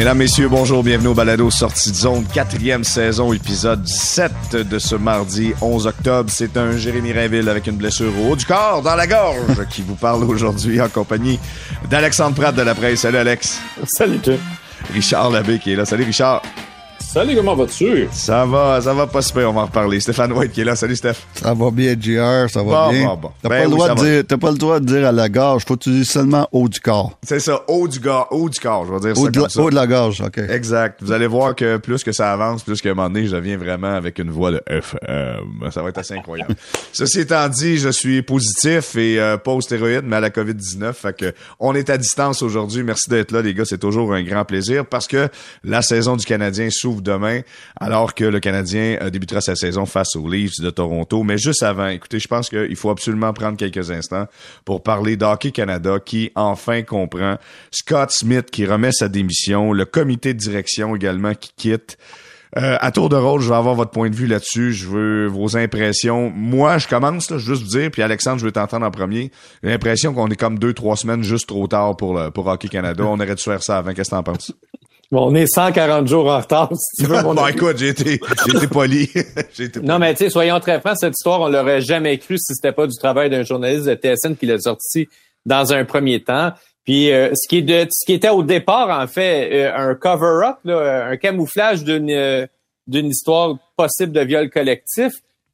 Mesdames, Messieurs, bonjour, bienvenue au Balado Sortie de Zone, quatrième saison, épisode 7 de ce mardi 11 octobre. C'est un Jérémy Rainville avec une blessure au haut du corps, dans la gorge, qui vous parle aujourd'hui en compagnie d'Alexandre Pratt de la presse. Salut Alex. Salut toi. Richard Labbé qui est là. Salut Richard. Salut, comment vas-tu? Ça va, ça va pas super, on va en reparler. Stéphane White qui est là. Salut Steph. Ça va bien, JR, ça va Bon, bien. bon, bon. T'as Ben pas, le oui, droit ça de va. dire- t'as pas le droit de dire à la gorge, faut que tu dises seulement haut du corps. C'est ça, haut du, gars, haut du corps, je vais dire Haut ça de, comme la, ça. haut de la gorge, OK. Exact. Vous allez voir que plus que ça avance, plus qu'à un moment donné, je deviens vraiment avec une voix de FM. Ça va être assez incroyable. Ceci étant dit, je suis positif et euh, pas aux stéroïdes, mais à la COVID-19. Fait que on est à distance aujourd'hui. Merci d'être là, les gars. C'est toujours un grand plaisir parce que la saison du Canadien s'ouvre demain, alors que le Canadien euh, débutera sa saison face aux Leafs de Toronto. Mais juste avant, écoutez, je pense qu'il faut absolument prendre quelques instants pour parler d'Hockey Canada qui enfin comprend Scott Smith qui remet sa démission, le comité de direction également qui quitte. Euh, à tour de rôle, je vais avoir votre point de vue là-dessus. Je veux vos impressions. Moi, je commence, là, juste vous dire, puis Alexandre, je veux t'entendre en premier. J'ai l'impression qu'on est comme deux, trois semaines juste trop tard pour, le, Hockey Canada. On aurait dû faire ça avant. Qu'est-ce que t'en penses? Bon, on est 140 jours en retard, si tu veux, mon bon, ami. écoute, j'ai été, j'ai été poli. j'ai été Non, mais tu sais, soyons très francs, cette histoire, on l'aurait jamais cru si c'était pas du travail d'un journaliste de TSN qui l'a sorti dans un premier temps. Puis euh, ce qui est de ce qui était au départ, en fait, euh, un cover-up, là, un camouflage d'une euh, d'une histoire possible de viol collectif,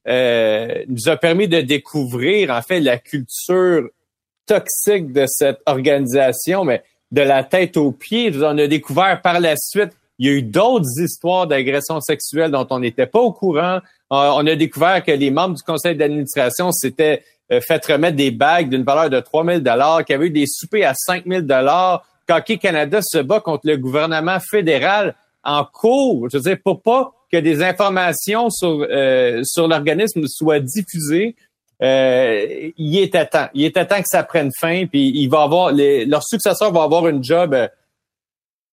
euh, nous a permis de découvrir, en fait, la culture toxique de cette organisation, mais de la tête aux pieds. On a découvert par la suite, il y a eu d'autres histoires d'agressions sexuelles dont on n'était pas au courant. Euh, On a découvert que les membres du conseil d'administration s'étaient euh, fait remettre des bagues d'une valeur de 3 000 qu'il y avait eu des soupers à 5 000 qu'Hockey Canada se bat contre le gouvernement fédéral en cours. Je veux dire, pour pas que des informations sur, euh, sur l'organisme soient diffusées, euh, il était temps. Il était temps que ça prenne fin, puis il va avoir les, leur successeur va avoir une job euh,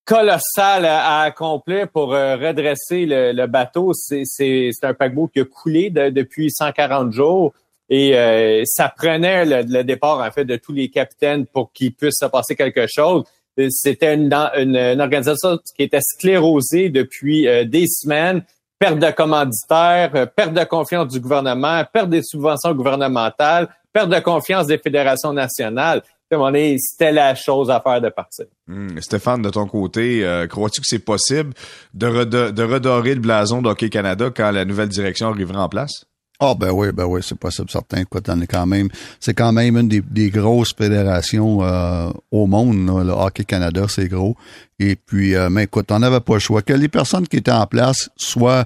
colossale à, accomplir pour euh, redresser le, le bateau. C'est, un paquebot qui a coulé de- depuis 140 jours. Et euh, ça prenait le, le départ en fait de tous les capitaines pour qu'il puisse se passer quelque chose. Euh, C'était une, une, une organisation qui était sclérosée depuis des semaines perte de commanditaires, euh, perte de confiance du gouvernement, perte des subventions gouvernementales, perte de confiance des fédérations nationales. C'était la chose à faire de partir. Hum, Stéphane, de ton côté, euh, crois-tu que c'est possible de, de redorer le blason d'Hockey Canada quand la nouvelle direction arrivera en place? Ah ben oui, ben oui, c'est possible, certain. Écoute, on est quand même, c'est quand même une des, des grosses fédérations euh, au monde. le Hockey Canada, c'est gros. Et puis, euh, mais écoute, on n'avait pas le choix. Que les personnes qui étaient en place soient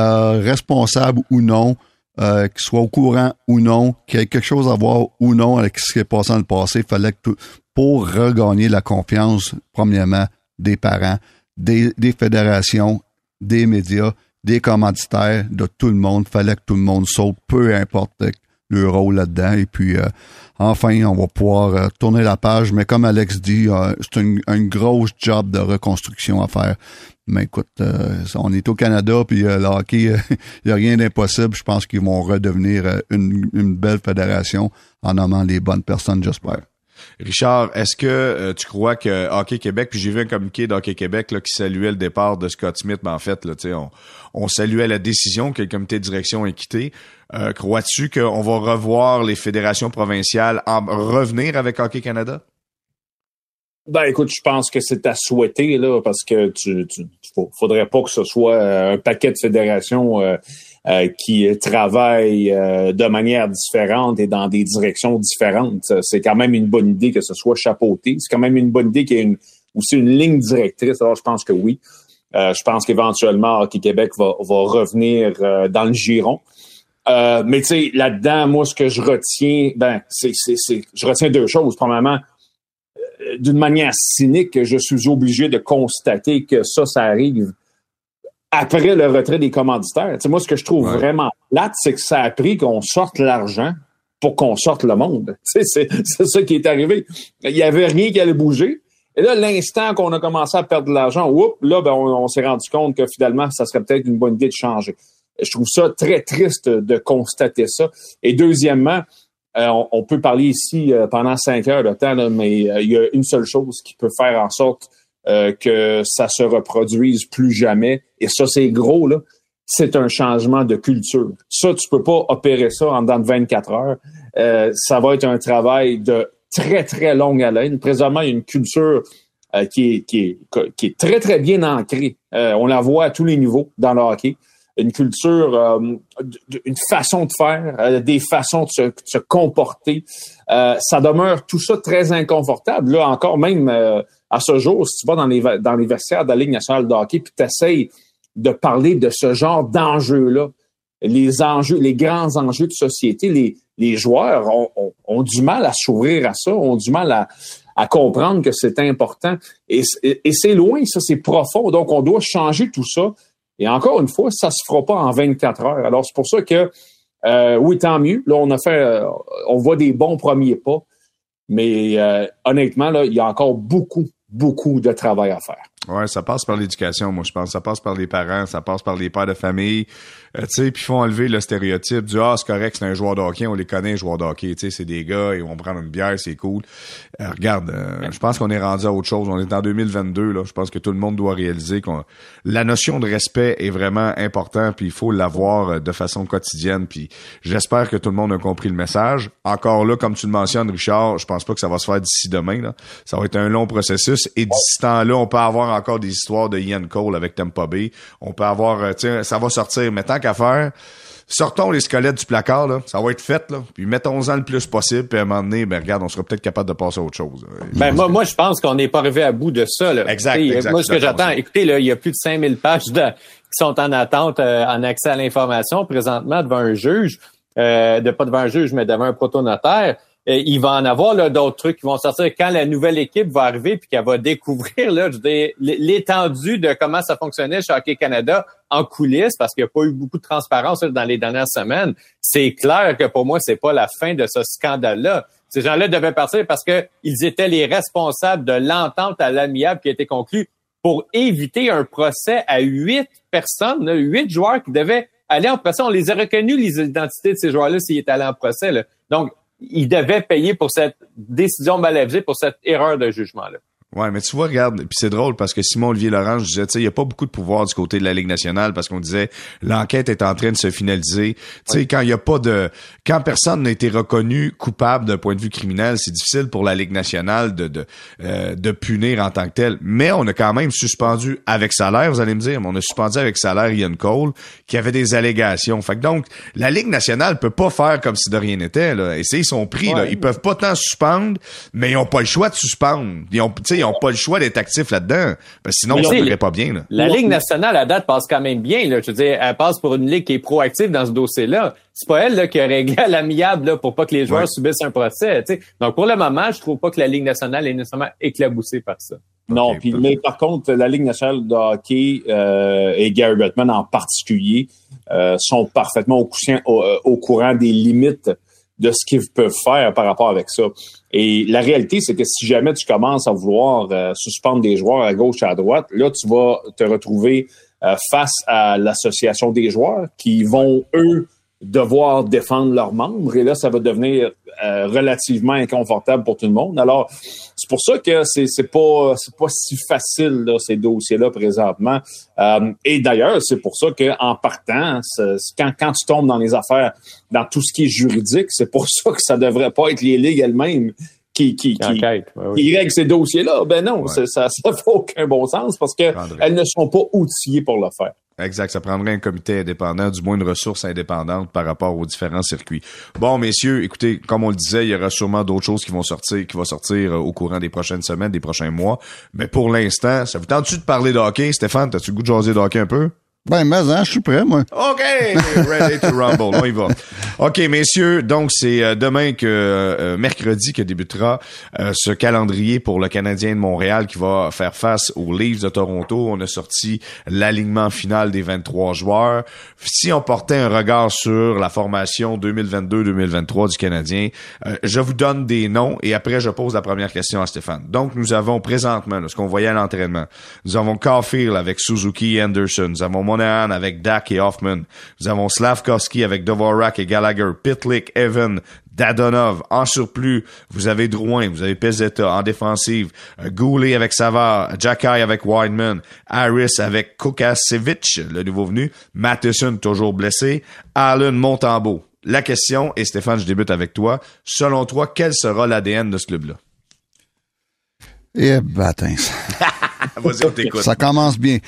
euh, responsables ou non, qu'ils soient au courant ou non, qu'il y ait quelque chose à voir ou non avec ce qui est passé dans le passé, il fallait que tout, pour regagner la confiance, premièrement, des parents, des fédérations, des médias, des commanditaires, de tout le monde. fallait que tout le monde saute, peu importe le rôle là-dedans. Et puis, euh, enfin, on va pouvoir euh, tourner la page. Mais comme Alex dit, euh, c'est une, une grosse job de reconstruction à faire. Mais écoute, euh, on est au Canada, puis le hockey, il n'y a rien d'impossible. Je pense qu'ils vont redevenir une, belle fédération en nommant les bonnes personnes, j'espère. Richard, est-ce que tu crois que Hockey Québec, puis j'ai vu un communiqué d'Hockey Québec là, qui saluait le départ de Scott Smith, mais en fait, là, on, on saluait la décision que le comité de direction ait quitté. Euh, Crois-tu qu'on va revoir les fédérations provinciales en revenir avec Hockey Canada? Ben écoute, je pense que c'est à souhaiter là, parce que tu, tu faudrait pas que ce soit euh, un paquet de fédérations euh, euh, qui travaillent euh, de manière différente et dans des directions différentes. C'est quand même une bonne idée que ce soit chapeauté. C'est quand même une bonne idée qu'il y ait une, aussi une ligne directrice. Alors je pense que oui. Euh, je pense qu'éventuellement Hockey Québec va, va revenir euh, dans le giron. Euh, mais tu sais, là-dedans, moi, ce que je retiens, ben, c'est, c'est, c'est, je retiens deux choses. Premièrement, euh, d'une manière cynique, je suis obligé de constater que ça, ça arrive après le retrait des commanditaires. Tu sais, moi, ce que je trouve vraiment plate, c'est que ça a pris qu'on sorte l'argent pour qu'on sorte le monde. C'est, c'est ça qui est arrivé. Il y avait rien qui allait bouger. Et là, l'instant qu'on a commencé à perdre de l'argent, oups, là, ben, on, s'est rendu compte que finalement, ça serait peut-être une bonne idée de changer. Je trouve ça très triste de constater ça. Et deuxièmement, euh, on, peut parler ici euh, pendant cinq heures de temps, mais euh, il y a une seule chose qui peut faire en sorte que ça se reproduise plus jamais. Et ça, c'est gros, là. C'est un changement de culture. Ça, tu peux pas opérer ça en dans 24 heures. ça va être un travail de très, très longue haleine. Présentement, il y a une culture qui, est, qui, est, qui est très, très bien ancrée. on la voit à tous les niveaux dans le hockey une culture, euh, une façon de faire, euh, des façons de se, comporter. Euh, ça demeure tout ça très inconfortable. Là encore, même à ce jour, si tu vas dans les, dans les vestiaires de la Ligue nationale de hockey, puis tu essayes de parler de ce genre d'enjeux-là, les enjeux, les grands enjeux de société, les, joueurs ont, du mal à s'ouvrir à ça, ont du mal à, comprendre que c'est important. Et, et c'est loin, ça, c'est profond. Donc, on doit changer tout ça. Et encore une fois, ça se fera pas en 24 heures. Alors, c'est pour ça que, euh, oui, tant mieux. Là, on a fait, euh, on voit des bons premiers pas. Mais euh, honnêtement, là, il y a encore beaucoup, beaucoup de travail à faire. Ouais, ça passe par l'éducation, moi je pense. Ça passe par les parents, ça passe par les pères de famille. Euh, tu sais, puis font enlever le stéréotype du ah c'est correct, c'est un joueur de hockey, on les connaît, les joueurs de hockey. Tu sais, c'est des gars, ils vont prendre une bière, c'est cool. Euh, regarde, euh, je pense qu'on est rendu à autre chose. On est en 2022 là. Je pense que tout le monde doit réaliser qu'on la notion de respect est vraiment important, puis il faut l'avoir de façon quotidienne. Puis j'espère que tout le monde a compris le message. Encore là, comme tu le mentionnes, Richard, je pense pas que ça va se faire d'ici demain. Là. Ça va être un long processus. Et d'ici temps-là, on peut avoir encore des histoires de Ian Cole avec Tampa Bay. On peut avoir, euh, tiens, ça va sortir. Mais tant qu'à faire, sortons les squelettes du placard, là. Ça va être fait, là. Puis mettons-en le plus possible. Puis à un moment donné, ben, regarde, on sera peut-être capable de passer à autre chose. Ben, moi, moi, je pense qu'on n'est pas arrivé à bout de ça, là. Exact, exact Moi, ce que j'attends, écoutez, là, il y a plus de 5000 pages de, qui sont en attente, euh, en accès à l'information présentement devant un juge. Euh, de pas devant un juge, mais devant un protonotaire il va en avoir d'autres trucs qui vont sortir quand la nouvelle équipe va arriver puis qu'elle va découvrir là, l'étendue de comment ça fonctionnait chez Hockey Canada en coulisses parce qu'il n'y a pas eu beaucoup de transparence dans les dernières semaines. C'est clair que pour moi, c'est pas la fin de ce scandale-là. Ces gens-là devaient partir parce qu'ils étaient les responsables de l'entente à l'amiable qui a été conclue pour éviter un procès à huit personnes, huit joueurs qui devaient aller en procès. On les a reconnus, les identités de ces joueurs-là, s'ils étaient allés en procès. Là. Donc, il devait payer pour cette décision mal avisée, pour cette erreur de jugement-là. Ouais, mais tu vois, regarde, puis c'est drôle parce que Simon Olivier Laurent, je disais, tu sais, il y a pas beaucoup de pouvoir du côté de la Ligue nationale parce qu'on disait l'enquête est en train de se finaliser. Tu sais, quand il y a pas de, quand personne n'a été reconnu coupable d'un point de vue criminel, c'est difficile pour la Ligue nationale de de, euh, de punir en tant que tel. Mais on a quand même suspendu avec salaire, vous allez me dire, mais on a suspendu avec salaire Ian Cole qui avait des allégations. Fait que donc la Ligue nationale peut pas faire comme si de rien n'était là. Et c'est ils sont pris là, ils peuvent pas tant suspendre, mais ils ont pas le choix de suspendre. Ils ont, ils n'ont pas le choix d'être actifs là-dedans. sinon, ça irait pas bien. La Ligue nationale, à date, passe quand même bien. Là. Je veux dire, elle passe pour une ligue qui est proactive dans ce dossier-là. C'est pas elle là, qui a réglé à l'amiable pour pas que les joueurs subissent un procès. Donc, pour le moment, je trouve pas que la Ligue nationale est nécessairement éclabousée par ça. Non, mais par contre, la Ligue nationale de hockey euh, et Gary Bettman en particulier euh, sont parfaitement au, euh, au, courant des limites de ce qu'ils peuvent faire par rapport avec ça. Et la réalité, c'est que si jamais tu commences à vouloir euh, suspendre des joueurs à gauche et à droite, là, tu vas te retrouver euh, face à l'association des joueurs qui vont, eux, devoir défendre leurs membres et là, ça va devenir euh, relativement inconfortable pour tout le monde. Alors, c'est pour ça que c'est c'est pas c'est pas si facile là, ces dossiers-là présentement. Euh, et d'ailleurs, c'est pour ça que en partant, quand quand tu tombes dans les affaires, dans tout ce qui est juridique, c'est pour ça que ça devrait pas être les ligues elles-mêmes qui, qui, qui, qui règlent ces dossiers-là. Ben non, ça ça fait aucun bon sens parce que elles ne sont pas outillées pour le faire. Exact. Ça prendrait un comité indépendant, du moins une ressource indépendante par rapport aux différents circuits. Bon, messieurs, écoutez, comme on le disait, il y aura sûrement d'autres choses qui vont sortir, qui vont sortir euh, au courant des prochaines semaines, des prochains mois. Mais pour l'instant, ça vous tente-tu de parler de Stéphane? T'as-tu le goût de jaser de un peu? Ben, mais hein, je suis prêt, moi. OK, ready to rumble. On y va. OK, messieurs, donc c'est euh, demain que euh, mercredi que débutera euh, ce calendrier pour le Canadien de Montréal qui va faire face aux Leafs de Toronto. On a sorti l'alignement final des 23 joueurs. Si on portait un regard sur la formation 2022-2023 du Canadien, je vous donne des noms et après je pose la première question à Stéphane. Donc nous avons présentement ce qu'on voyait à l'entraînement. Nous avons Caulfield avec Suzuki Anderson. Nous avons Monahan avec Dak et Hoffman. Nous avons Slavkovski avec Dvorak et Gallagher, Pitlick, Evan, Dadonov. En surplus, vous avez Drouin, vous avez Pezzetta en défensive, euh, Goulet avec Savard, Jacky avec Wideman, Harris avec Kokasevich, le nouveau venu, Matheson toujours blessé, Allen Montembeau. La question, et Stéphane, je débute avec toi. Selon toi, quel sera l'ADN de ce club-là? Eh, ben, Vas-y, on t'écoute. Ça commence bien.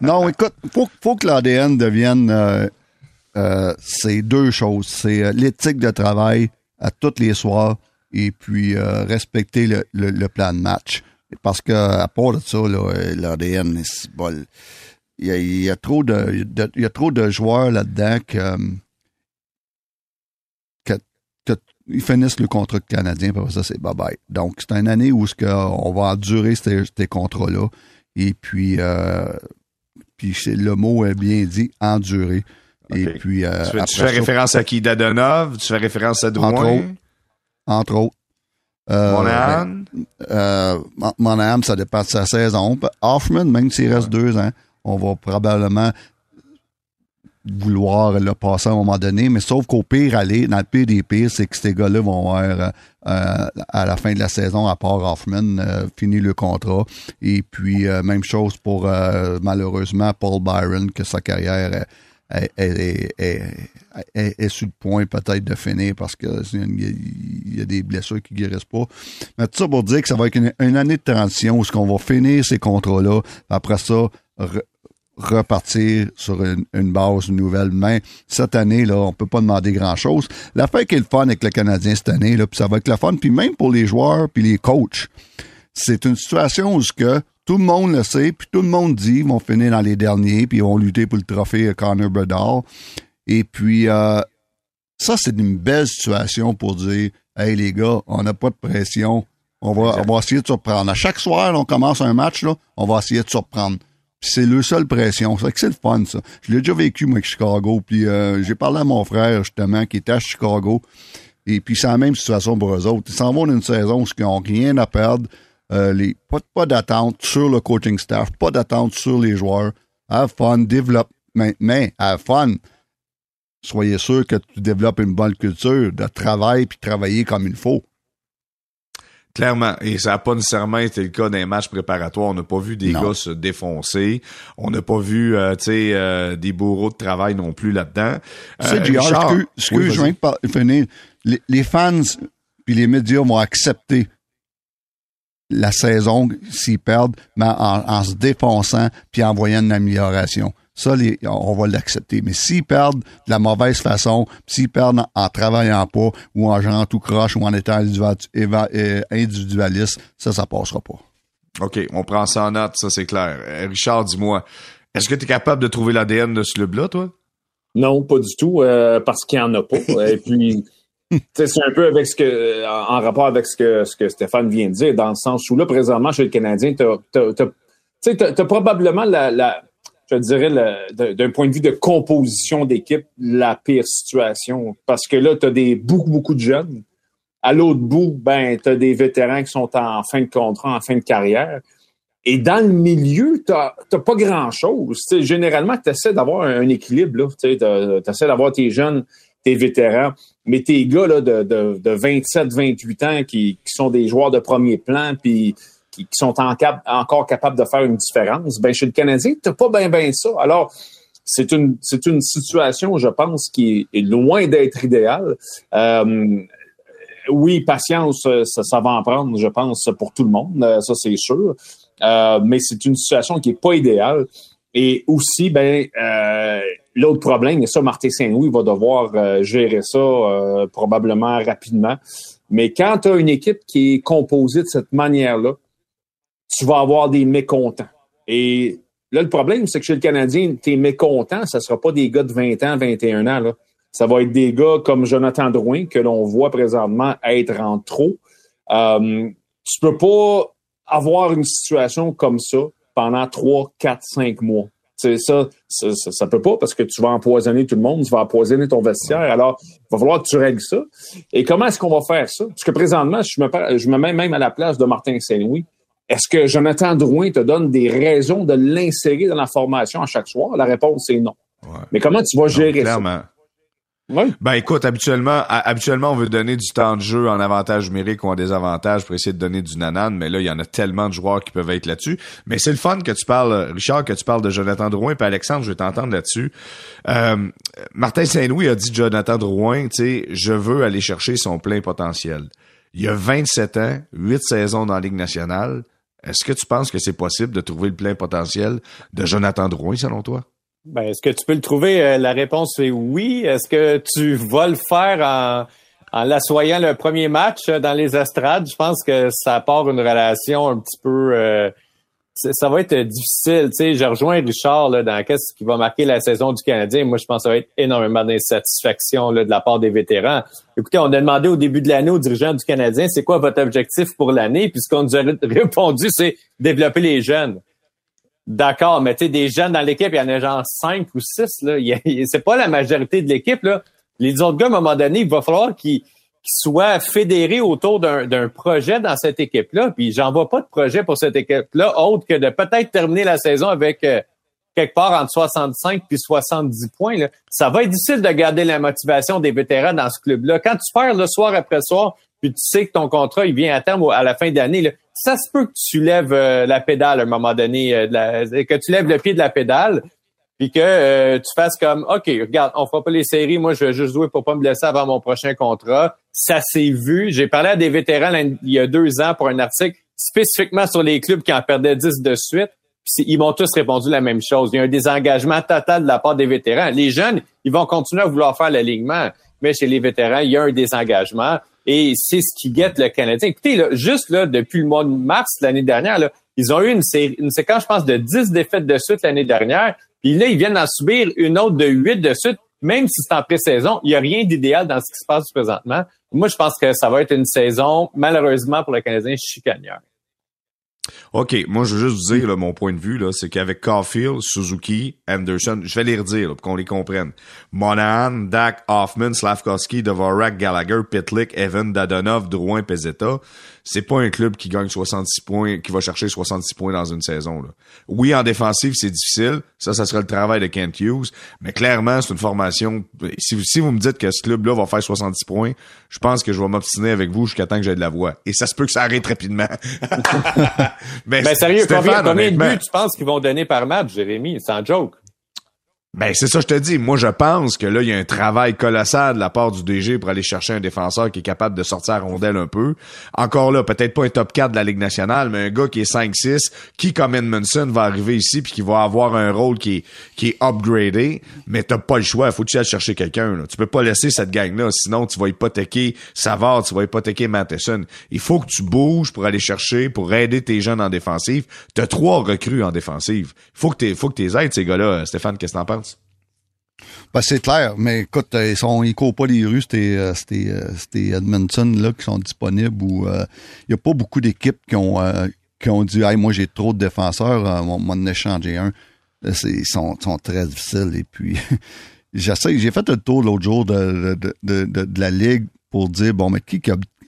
Non, écoute, faut, faut que l'ADN devienne euh, euh, c'est deux choses. C'est euh, l'éthique de travail à tous les soirs et puis respecter le, le, plan de match. Parce que à part de ça, l'ADN, c'est bol. Il y, a, il y a trop de, il y a trop de joueurs là-dedans que, que, que ils finissent le contrat canadien, puis ça, c'est bye-bye. Donc, c'est une année où ce que on va endurer ces, ces contrats-là. Et puis, euh, puis le mot est bien dit, endurer. Et puis, euh, tu, fais, référence à qui? Dadonov? Tu fais référence à Drouin? Entre autres. Entre autres. Euh, Monahan? Euh, Monahan, ça dépend de sa saison. Hoffman, même s'il reste deux ans, on va probablement vouloir le passer à un moment donné, mais sauf qu'au pire, aller, dans le pire des pires, c'est que ces gars-là vont avoir, euh, à la fin de la saison, à part Hoffman, euh, fini le contrat. Et puis, euh, même chose pour, malheureusement, Paul Byron, que sa carrière est, est, est, est sur le point peut-être de finir parce que il y, a, des blessures qui guérissent pas. Mais tout ça pour dire que ça va être une, une année de transition où ce qu'on va finir ces contrats-là. Après ça, repartir sur une, base nouvelle. Mais cette année, là, on peut pas demander grand-chose. L'affaire qui est le fun avec le Canadien cette année, là, puis ça va être le fun, puis même pour les joueurs puis les coachs, c'est une situation où que tout le monde le sait, puis tout le monde dit ils vont finir dans les derniers, puis ils vont lutter pour le trophée Connor Bedard. Et puis, euh, ça, c'est une belle situation pour dire Hey les gars, on n'a pas de pression. On va, on va essayer de surprendre. À chaque soir, on commence un match, là, on va essayer de surprendre c'est le seul pression. C'est c'est le fun, ça. Je l'ai déjà vécu, moi, avec Chicago. Puis euh, j'ai parlé à mon frère, justement, qui était à Chicago. Et puis c'est la même situation pour eux autres. Ils s'en vont d'une saison où ils n'ont rien à perdre. Euh, les, pas, pas d'attente sur le coaching staff, pas d'attente sur les joueurs. Have fun, développe. Mais, mais have fun. Soyez sûr que tu développes une bonne culture de travail puis travailler comme il faut. Clairement. Et ça n'a pas nécessairement été le cas d'un match préparatoire. On n'a pas vu des gars se défoncer. On n'a pas vu, euh, tu sais, euh, des bourreaux de travail non plus là-dedans. C'est du ce que, je viens de finir. Les, fans puis les médias vont accepter la saison s'ils perdent, mais en, en se défonçant puis en voyant une amélioration. Ça, on va l'accepter. Mais s'ils perdent de la mauvaise façon, s'ils perdent en, travaillant pas, ou en jouant tout croche, ou en étant euh, individualiste, ça, ça passera pas. OK, on prend ça en note, ça c'est clair. Euh, Richard, dis-moi, est-ce que tu es capable de trouver l'ADN de ce club-là, toi? Non, pas du tout, euh, parce qu'il n'y en a pas. Et puis, c'est un peu avec ce que, en, rapport avec ce que, ce que Stéphane vient de dire, dans le sens où là, présentement, chez le Canadien, tu as, probablement la je dirais, d'un point de vue de composition d'équipe, la pire situation. Parce que là, tu as des, beaucoup, beaucoup de jeunes. À l'autre bout, ben, tu as des vétérans qui sont en fin de contrat, en fin de carrière. Et dans le milieu, tu n'as pas grand-chose. Généralement, tu essaies d'avoir un, équilibre. Tu essaies d'avoir tes jeunes, tes vétérans, mais tes gars là, de, de, de 27, 28 ans qui, qui sont des joueurs de premier plan, puis qui, sont encore capables de faire une différence, ben chez le Canadien, tu pas bien ben ça. Alors, c'est une, c'est une situation, je pense, qui est loin d'être idéale. Euh, oui, patience, ça, ça, va en prendre, je pense, pour tout le monde, euh, ça c'est sûr. Euh, mais c'est une situation qui est pas idéale. Et aussi, ben, l'autre problème, et ça, Martin Saint-Louis va devoir gérer ça probablement rapidement. Mais quand tu as une équipe qui est composée de cette manière-là, tu vas avoir des mécontents. Et Là, le problème, c'est que chez le Canadien, t'es mécontent, ça sera pas des gars de 20 ans, 21 ans, là. Ça va être des gars comme Jonathan Drouin, que l'on voit présentement être en trop. Euh, tu peux pas avoir une situation comme ça pendant 3, 4, 5 mois. C'est ça, ça, ça, peut pas parce que tu vas empoisonner tout le monde, tu vas empoisonner ton vestiaire. Alors, il va falloir que tu règles ça. Et comment est-ce qu'on va faire ça? Parce que présentement, je me, je me mets même à la place de Martin Saint-Louis. Est-ce que Jonathan Drouin te donne des raisons de l'insérer dans la formation à chaque soir? La réponse est non. Mais comment tu vas gérer ça? Ben écoute, habituellement, habituellement, on veut donner du temps de jeu en avantage numérique ou en désavantage pour essayer de donner du nanan, mais là, il y en a tellement de joueurs qui peuvent être là-dessus. Mais c'est le fun que tu parles, Richard, que tu parles de Jonathan Drouin, puis Alexandre, je vais t'entendre là-dessus. Euh, Martin Saint-Louis a dit Jonathan Drouin, tu sais, je veux aller chercher son plein potentiel. Il a 27 ans, 8 saisons dans la Ligue nationale. Est-ce que tu penses que c'est possible de trouver le plein potentiel de Jonathan Drouin, selon toi? Ben, est-ce que tu peux le trouver? Euh, la réponse est oui. Est-ce que tu vas le faire en, en l'assoyant le premier match euh, dans les estrades? Je pense que ça part une relation un petit peu... Euh, ça va être difficile. Tu sais, je rejoins Richard là, dans qu'est-ce qui va marquer la saison du Canadien. Moi, je pense que ça va être énormément d'insatisfaction de la part des vétérans. Écoutez, on a demandé au début de l'année aux dirigeants du Canadien, c'est quoi votre objectif pour l'année? Puis ce qu'on nous a répondu, c'est développer les jeunes. D'accord, mais tu sais, des jeunes dans l'équipe, il y en a genre cinq ou six. Là. C'est pas la majorité de l'équipe. Là. Les autres gars, à un moment donné, il va falloir qu'ils soient fédérés autour d'un projet dans cette équipe-là. Puis j'en vois pas de projet pour cette équipe-là, autre que de peut-être terminer la saison avec euh, quelque part entre 65 puis 70 points. Là. Ça va être difficile de garder la motivation des vétérans dans ce club-là. Quand tu perds le soir après soir, puis tu sais que ton contrat il vient à terme à la fin d'année, ça se peut que tu lèves euh, la pédale à un moment donné, euh, que tu lèves le pied de la pédale, puis que euh, tu fasses comme OK, regarde, on fera pas les séries, moi je vais juste jouer pour pas me blesser avant mon prochain contrat. Ça s'est vu. J'ai parlé à des vétérans il y a deux ans pour un article spécifiquement sur les clubs qui en perdaient 10 de suite. Ils m'ont tous répondu la même chose. Il y a un désengagement total de la part des vétérans. Les jeunes, ils vont continuer à vouloir faire l'alignement, mais chez les vétérans, il y a un désengagement. Et c'est ce qui guette le Canadien. Écoutez, là, juste là, depuis le mois de mars l'année dernière, là, ils ont eu une, séquence, je pense, de 10 défaites de suite l'année dernière. Puis là, ils viennent d'en subir une autre de 8 de suite, même si c'est en pré-saison. Il n'y a rien d'idéal dans ce qui se passe présentement. Moi, je pense que ça va être une saison, malheureusement pour le Canadien, chicanière. OK, moi je veux juste vous dire mon point de vue là, c'est qu'avec Caulfield, Suzuki, Anderson, je vais les redire pour qu'on les comprenne. Monahan, Dak, Hoffman, Slavkovski, Dvorak, Gallagher, Pitlick, Evan, Dadonov, Drouin, Pezetta, c'est pas un club qui gagne 66 points, qui va chercher 66 points dans une saison. Là. Oui, en défensive, c'est difficile. Ça, ça sera le travail de Kent Hughes. Mais clairement, c'est une formation. Si, si vous me dites que ce club-là va faire 70 points, je pense que je vais m'obstiner avec vous jusqu'à temps que j'ai de la voix. Et ça se peut que ça arrête rapidement. mais ben, sérieux, combien, combien de buts tu penses qu'ils vont donner par match, Jérémy? C'est un joke. Ben, c'est ça, je te dis. Moi, je pense que là, il y a un travail colossal de la part du DG pour aller chercher un défenseur qui est capable de sortir à rondelle un peu. Encore là, peut-être pas un top 4 de la Ligue nationale, mais un gars qui est 5-6, qui, comme Edmondson, va arriver ici puis qui va avoir un rôle qui est, qui est upgradé, mais t'as pas le choix. Faut que tu ailles chercher quelqu'un, Tu peux pas laisser cette gang-là, sinon tu vas hypothéquer Savard, tu vas hypothéquer Matheson. Il faut que tu bouges pour aller chercher, pour aider tes jeunes en défensive. T'as trois recrues en défensive. Faut que t'es, faut que t'es aides, ces gars-là. Stéphane, qu'est-ce que t'en penses? Ben, c'est clair, mais écoute, euh, ils sont, ils courent pas les rues, c'était, euh, euh, Edmonton, là, qui sont disponibles il y a pas beaucoup d'équipes qui ont, qui ont dit, moi, j'ai trop de défenseurs, on m'en échanger un. ils sont, sont très difficiles. Et puis, j'ai fait le tour l'autre jour de, de, de, la ligue pour dire, bon, mais qui,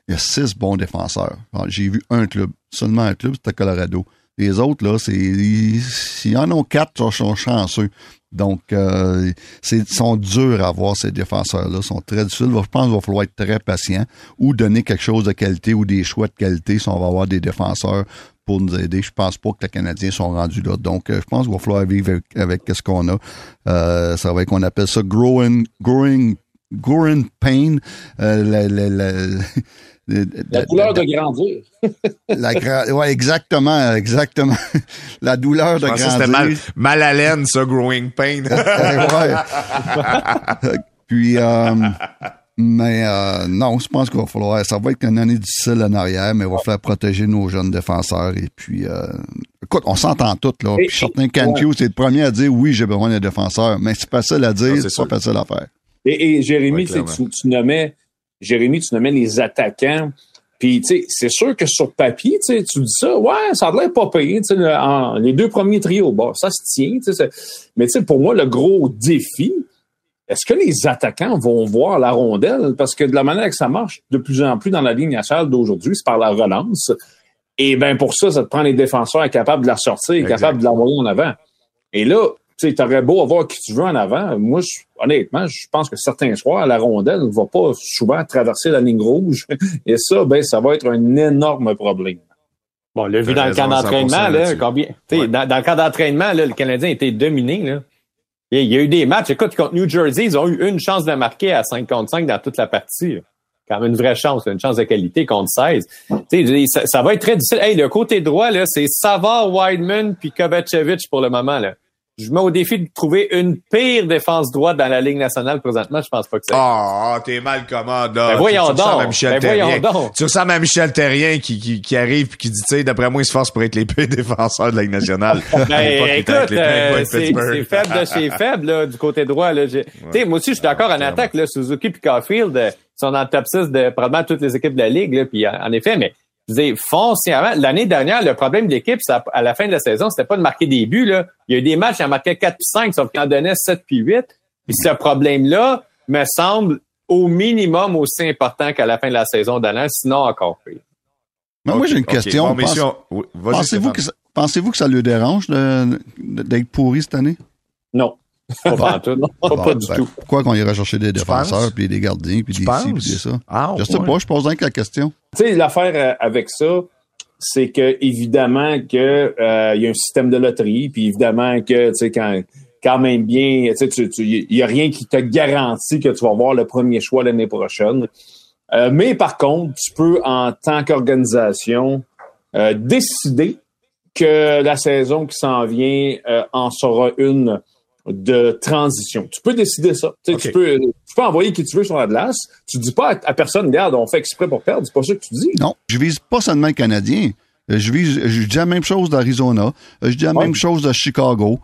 y a six bons défenseurs. J'ai vu un club, seulement un club, c'était Colorado. Les autres, là, c'est, s'il y en a quatre, ils sont chanceux. Donc, euh, c'est sont durs à avoir ces défenseurs-là, sont très difficiles. Je pense qu'il va falloir être très patient ou donner quelque chose de qualité ou des choix de qualité si on va avoir des défenseurs pour nous aider. Je pense pas que les Canadiens sont rendus là. Donc, euh, je pense qu'il va falloir vivre avec, ce qu'on a. Euh, ça va être qu'on appelle ça growing, growing, growing pain. Euh, douleur de grandir. la ouais, exactement, exactement. La douleur de grandir. C'était mal, mal à laine, ça, growing pain. Puis, euh, mais euh, non, je pense qu'il va falloir. Ça va être une année difficile en arrière, mais il va falloir protéger nos jeunes défenseurs. Et puis, euh, écoute, on s'entend tous, là. Et- Puis certains ouais. Hughes, c'est le premier à dire oui, j'ai besoin d'un défenseur. Mais c'est facile à dire, c'est pas facile à faire. Et, et Jérémy, Ouais, tu, tu nommais, Jérémy, tu nommais les attaquants. Puis, tu sais, c'est sûr que sur papier, tu sais, tu dis ça, ouais, ça a l'air pas payé, tu sais, le- en- les deux premiers trios, bon, ça se tient, tu sais. c'est- Mais, tu sais, pour moi, le gros défi, est-ce que les attaquants vont voir la rondelle? Parce que de la manière que ça marche de plus en plus dans la ligne nationale d'aujourd'hui, c'est par la relance. Et ben pour ça, ça te prend les défenseurs capables de la sortir, capables de l'envoyer en avant. Et là, tu sais, t'aurais beau avoir qui tu veux en avant. Moi, je- honnêtement, je pense que certains soirs, la rondelle ne va pas souvent traverser la ligne rouge. Et ça, ben, ça va être un énorme problème. Bon, on l'a vu dans le camp d'entraînement, 100% là, combien, tu sais, Ouais. dans, dans le camp d'entraînement, là, le Canadien était dominé, là. Il y a eu des matchs, écoute, contre New Jersey, ils ont eu une chance de marquer à 5 contre 5 dans toute la partie. là. Quand même une vraie chance, une chance de qualité contre 16. Tu sais, je dis, ça, ça va être très difficile. Hey, le côté droit, là, c'est Savard, Wideman puis Kovacevic pour le moment, là. Je mets au défi de trouver une pire défense droite dans la Ligue nationale présentement. Je pense pas que c'est. Ah, t'es mal commode, là. Ben Tu- voyons tu donc. Michel Ben voyons Terrien. donc. Tu ressembles à Michel Terrien qui, qui, qui arrive puis qui dit, tu sais, d'après moi, il se force pour être les pires défenseurs de la Ligue nationale. Ben, écoute, euh, c'est faible de chez faible, là, du côté droit. Là. Tu sais, moi aussi, je suis d'accord en attaque. Là, Suzuki et Caulfield euh, sont dans le top 6 de probablement toutes les équipes de la Ligue. Là, puis, en en effet, mais je veux dire, foncièrement, l'année dernière, le problème de l'équipe, ça, à la fin de la saison, c'était pas de marquer des buts. Là. Il y a eu des matchs, il en marquait 4 puis 5, sauf qu'il en donnait 7 puis 8. Puis ce problème-là me semble au minimum aussi important qu'à la fin de la saison dernière, sinon encore pire. Mais moi, j'ai une question. Bon, on- oui, Pensez-vous que, ça- pensez-vous que ça lui dérange de- de- d'être pourri cette année? Non. Pas, pas, tout. pas, pas Bon, du ben, tout. Pourquoi qu'on ira chercher des défenseurs, puis des gardiens, puis Tu des penses? ci, puis des ça? Ah, Je sais ouais. pas, je pose rien que la question. Tu sais, l'affaire euh, avec ça, c'est que évidemment que euh, il y a un système de loterie, puis évidemment que tu sais quand quand même bien, tu sais, il y a rien qui te garantit que tu vas avoir le premier choix l'année prochaine. Euh, mais par contre, tu peux en tant qu'organisation euh, décider que la saison qui s'en vient euh, en sera une de transition. Tu peux décider ça. Tu, peux, tu peux envoyer qui tu veux sur la glace. Tu dis pas à, à personne, regarde, on fait exprès pour perdre. C'est pas ça que tu dis. Non, je vise pas seulement le Canadien. Euh, Je vise, je dis la même chose d'Arizona. Euh, Je dis la Ouais. même chose de Chicago.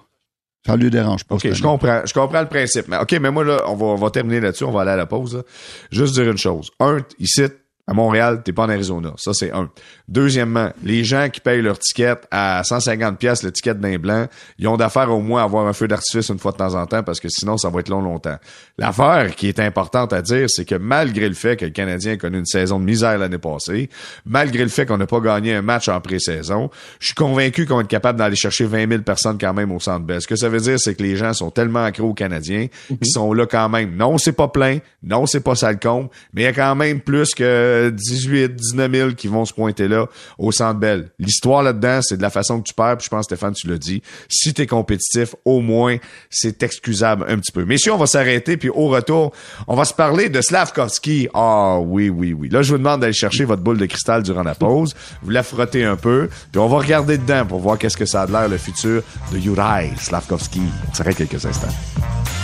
Ça lui dérange pas. OK, je comprends. Je comprends le principe. Mais OK, mais moi, là, on va, on va terminer là-dessus. On va aller à la pause. là. Juste dire une chose. Un, ici, à Montréal, t'es pas en Arizona. Ça, c'est un. Deuxièmement, les gens qui payent leur ticket à 150 pièces le ticket d'un blanc, ils ont d'affaire au moins à avoir un feu d'artifice une fois de temps en temps parce que sinon, ça va être long, longtemps. L'affaire qui est importante à dire, c'est que malgré le fait que le Canadien a connu une saison de misère l'année passée, malgré le fait qu'on n'a pas gagné un match en pré-saison, je suis convaincu qu'on va être capable d'aller chercher 20 000 personnes quand même au Centre Bell. Ce que ça veut dire, c'est que les gens sont tellement accros aux Canadiens qu'ils sont là quand même. Non, c'est pas plein. Non, c'est pas sale con. Mais il y a quand même plus que 18, 19 000 qui vont se pointer là au Centre Bell. L'histoire là-dedans, c'est de la façon que tu perds. Puis je pense, Stéphane, tu l'as dit. Si t'es compétitif, au moins, c'est excusable un petit peu. Messieurs, on va s'arrêter. Puis au retour, on va se parler de Slavkovski. Ah oui, oui, oui. Là, je vous demande d'aller chercher votre boule de cristal durant la pause. Vous la frottez un peu. Puis on va regarder dedans pour voir qu'est-ce que ça a de l'air le futur de Juraj Slavkovski. On quelques instants.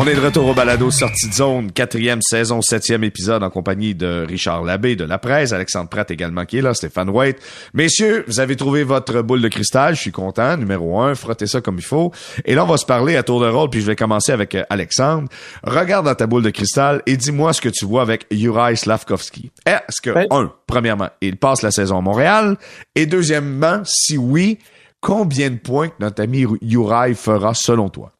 On est de retour au balado Sortie de zone, quatrième saison, septième épisode en compagnie de Richard Labbé de La Presse, Alexandre Pratt également qui est là, Stéphane White. Messieurs, vous avez trouvé votre boule de cristal, je suis content. Numéro un, frottez ça comme il faut. Et là, on va se parler à tour de rôle, puis je vais commencer avec euh, Alexandre. Regarde dans ta boule de cristal et dis-moi ce que tu vois avec Juraj Slavkovski. Est-ce que, un, premièrement, il passe la saison à Montréal? Et deuxièmement, si oui, combien de points notre ami Juraj fera selon toi?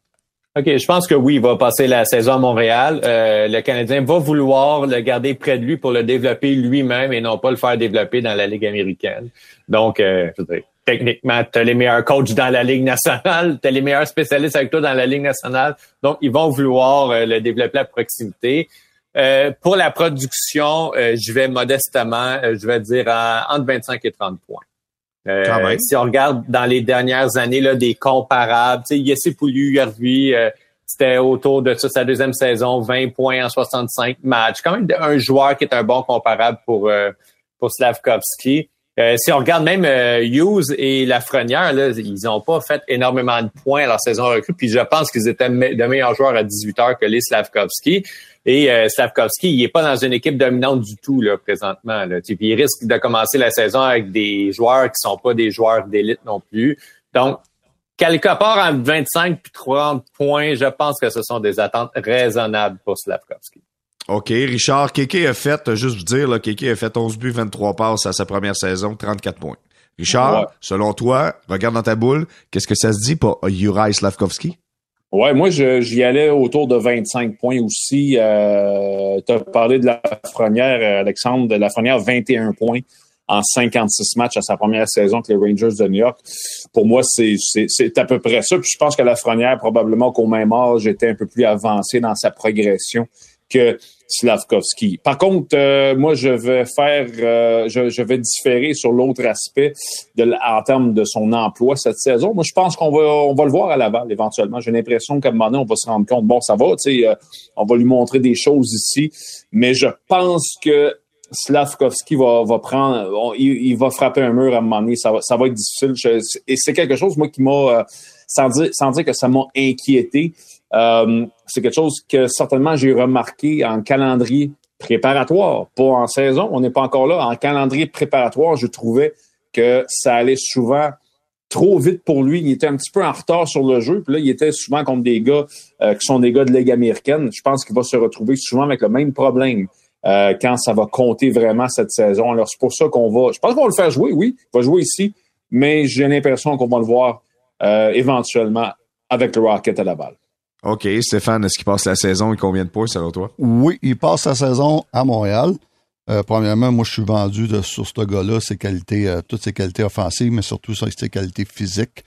OK, je pense que oui, il va passer la saison à Montréal. Euh, le Canadien va vouloir le garder près de lui pour le développer lui-même et non pas le faire développer dans la Ligue américaine. Donc, euh, techniquement, tu as les meilleurs coachs dans la Ligue nationale, tu as les meilleurs spécialistes avec toi dans la Ligue nationale. Donc, ils vont vouloir euh, le développer à proximité. Euh, pour la production, euh, je vais modestement, je vais dire entre 25 et 30 points. Si on regarde dans les dernières années là, des comparables, tu sais, Yessi Poulu, Hervé, c'était autour de ça, sa deuxième saison, 20 points en 65 matchs. Quand même un joueur qui est un bon comparable pour, pour Slavkovski. Euh, si on regarde même euh, Hughes et Lafrenière, là, ils n'ont pas fait énormément de points à leur saison recrue. Puis je pense qu'ils étaient de meilleurs joueurs à 18 heures que les Slavkovski. Et euh, Slavkovski, il est pas dans une équipe dominante du tout là présentement. Là. Puis il risque de commencer la saison avec des joueurs qui sont pas des joueurs d'élite non plus. Donc quelque part entre 25 et 30 points, je pense que ce sont des attentes raisonnables pour Slavkovski. OK. Richard, Kéké a fait, juste vous dire, là, Kéké a fait 11 buts, 23 passes à sa première saison, 34 points. Richard, selon toi, regarde dans ta boule, qu'est-ce que ça se dit pour Juraj Slavkovski? Ouais, moi, j'y allais autour de 25 points aussi. Euh, tu as parlé de la Frenière, Alexandre, de la Frenière, 21 points en 56 matchs à sa première saison avec les Rangers de New York. Pour moi, c'est à peu près ça. Puis je pense que la Frenière, probablement qu'au même âge, était un peu plus avancé dans sa progression que Slavkovski. Par contre, euh, moi, je vais faire, euh, je, vais différer sur l'autre aspect en termes de son emploi cette saison. Moi, je pense qu'on va, on va le voir à Laval éventuellement. J'ai l'impression qu'à un moment donné, on va se rendre compte, bon, ça va, tu sais, euh, on va lui montrer des choses ici, mais je pense que Slavkovski va, va prendre, il, va frapper un mur à un moment donné. Ça va, ça va être difficile. et c'est quelque chose, moi, qui m'a, sans dire, sans dire que ça m'a inquiété, c'est quelque chose que certainement j'ai remarqué en calendrier préparatoire, pas en saison, on n'est pas encore là. En calendrier préparatoire, je trouvais que ça allait souvent trop vite pour lui. Il était un petit peu en retard sur le jeu. Puis là, il était souvent contre des gars euh, qui sont des gars de Ligue américaine. Je pense qu'il va se retrouver souvent avec le même problème euh, quand ça va compter vraiment cette saison. Alors, c'est pour ça qu'on va... Je pense qu'on va le faire jouer, oui. Il va jouer ici. Mais j'ai l'impression qu'on va le voir éventuellement avec le Rocket à la balle. OK. Stéphane, est-ce qu'il passe la saison et combien de points selon toi? Oui, il passe la saison à Montréal. Euh, premièrement, moi, je suis vendu de, sur ce gars-là, ses qualités, euh, toutes ses qualités offensives, mais surtout ses qualités physiques.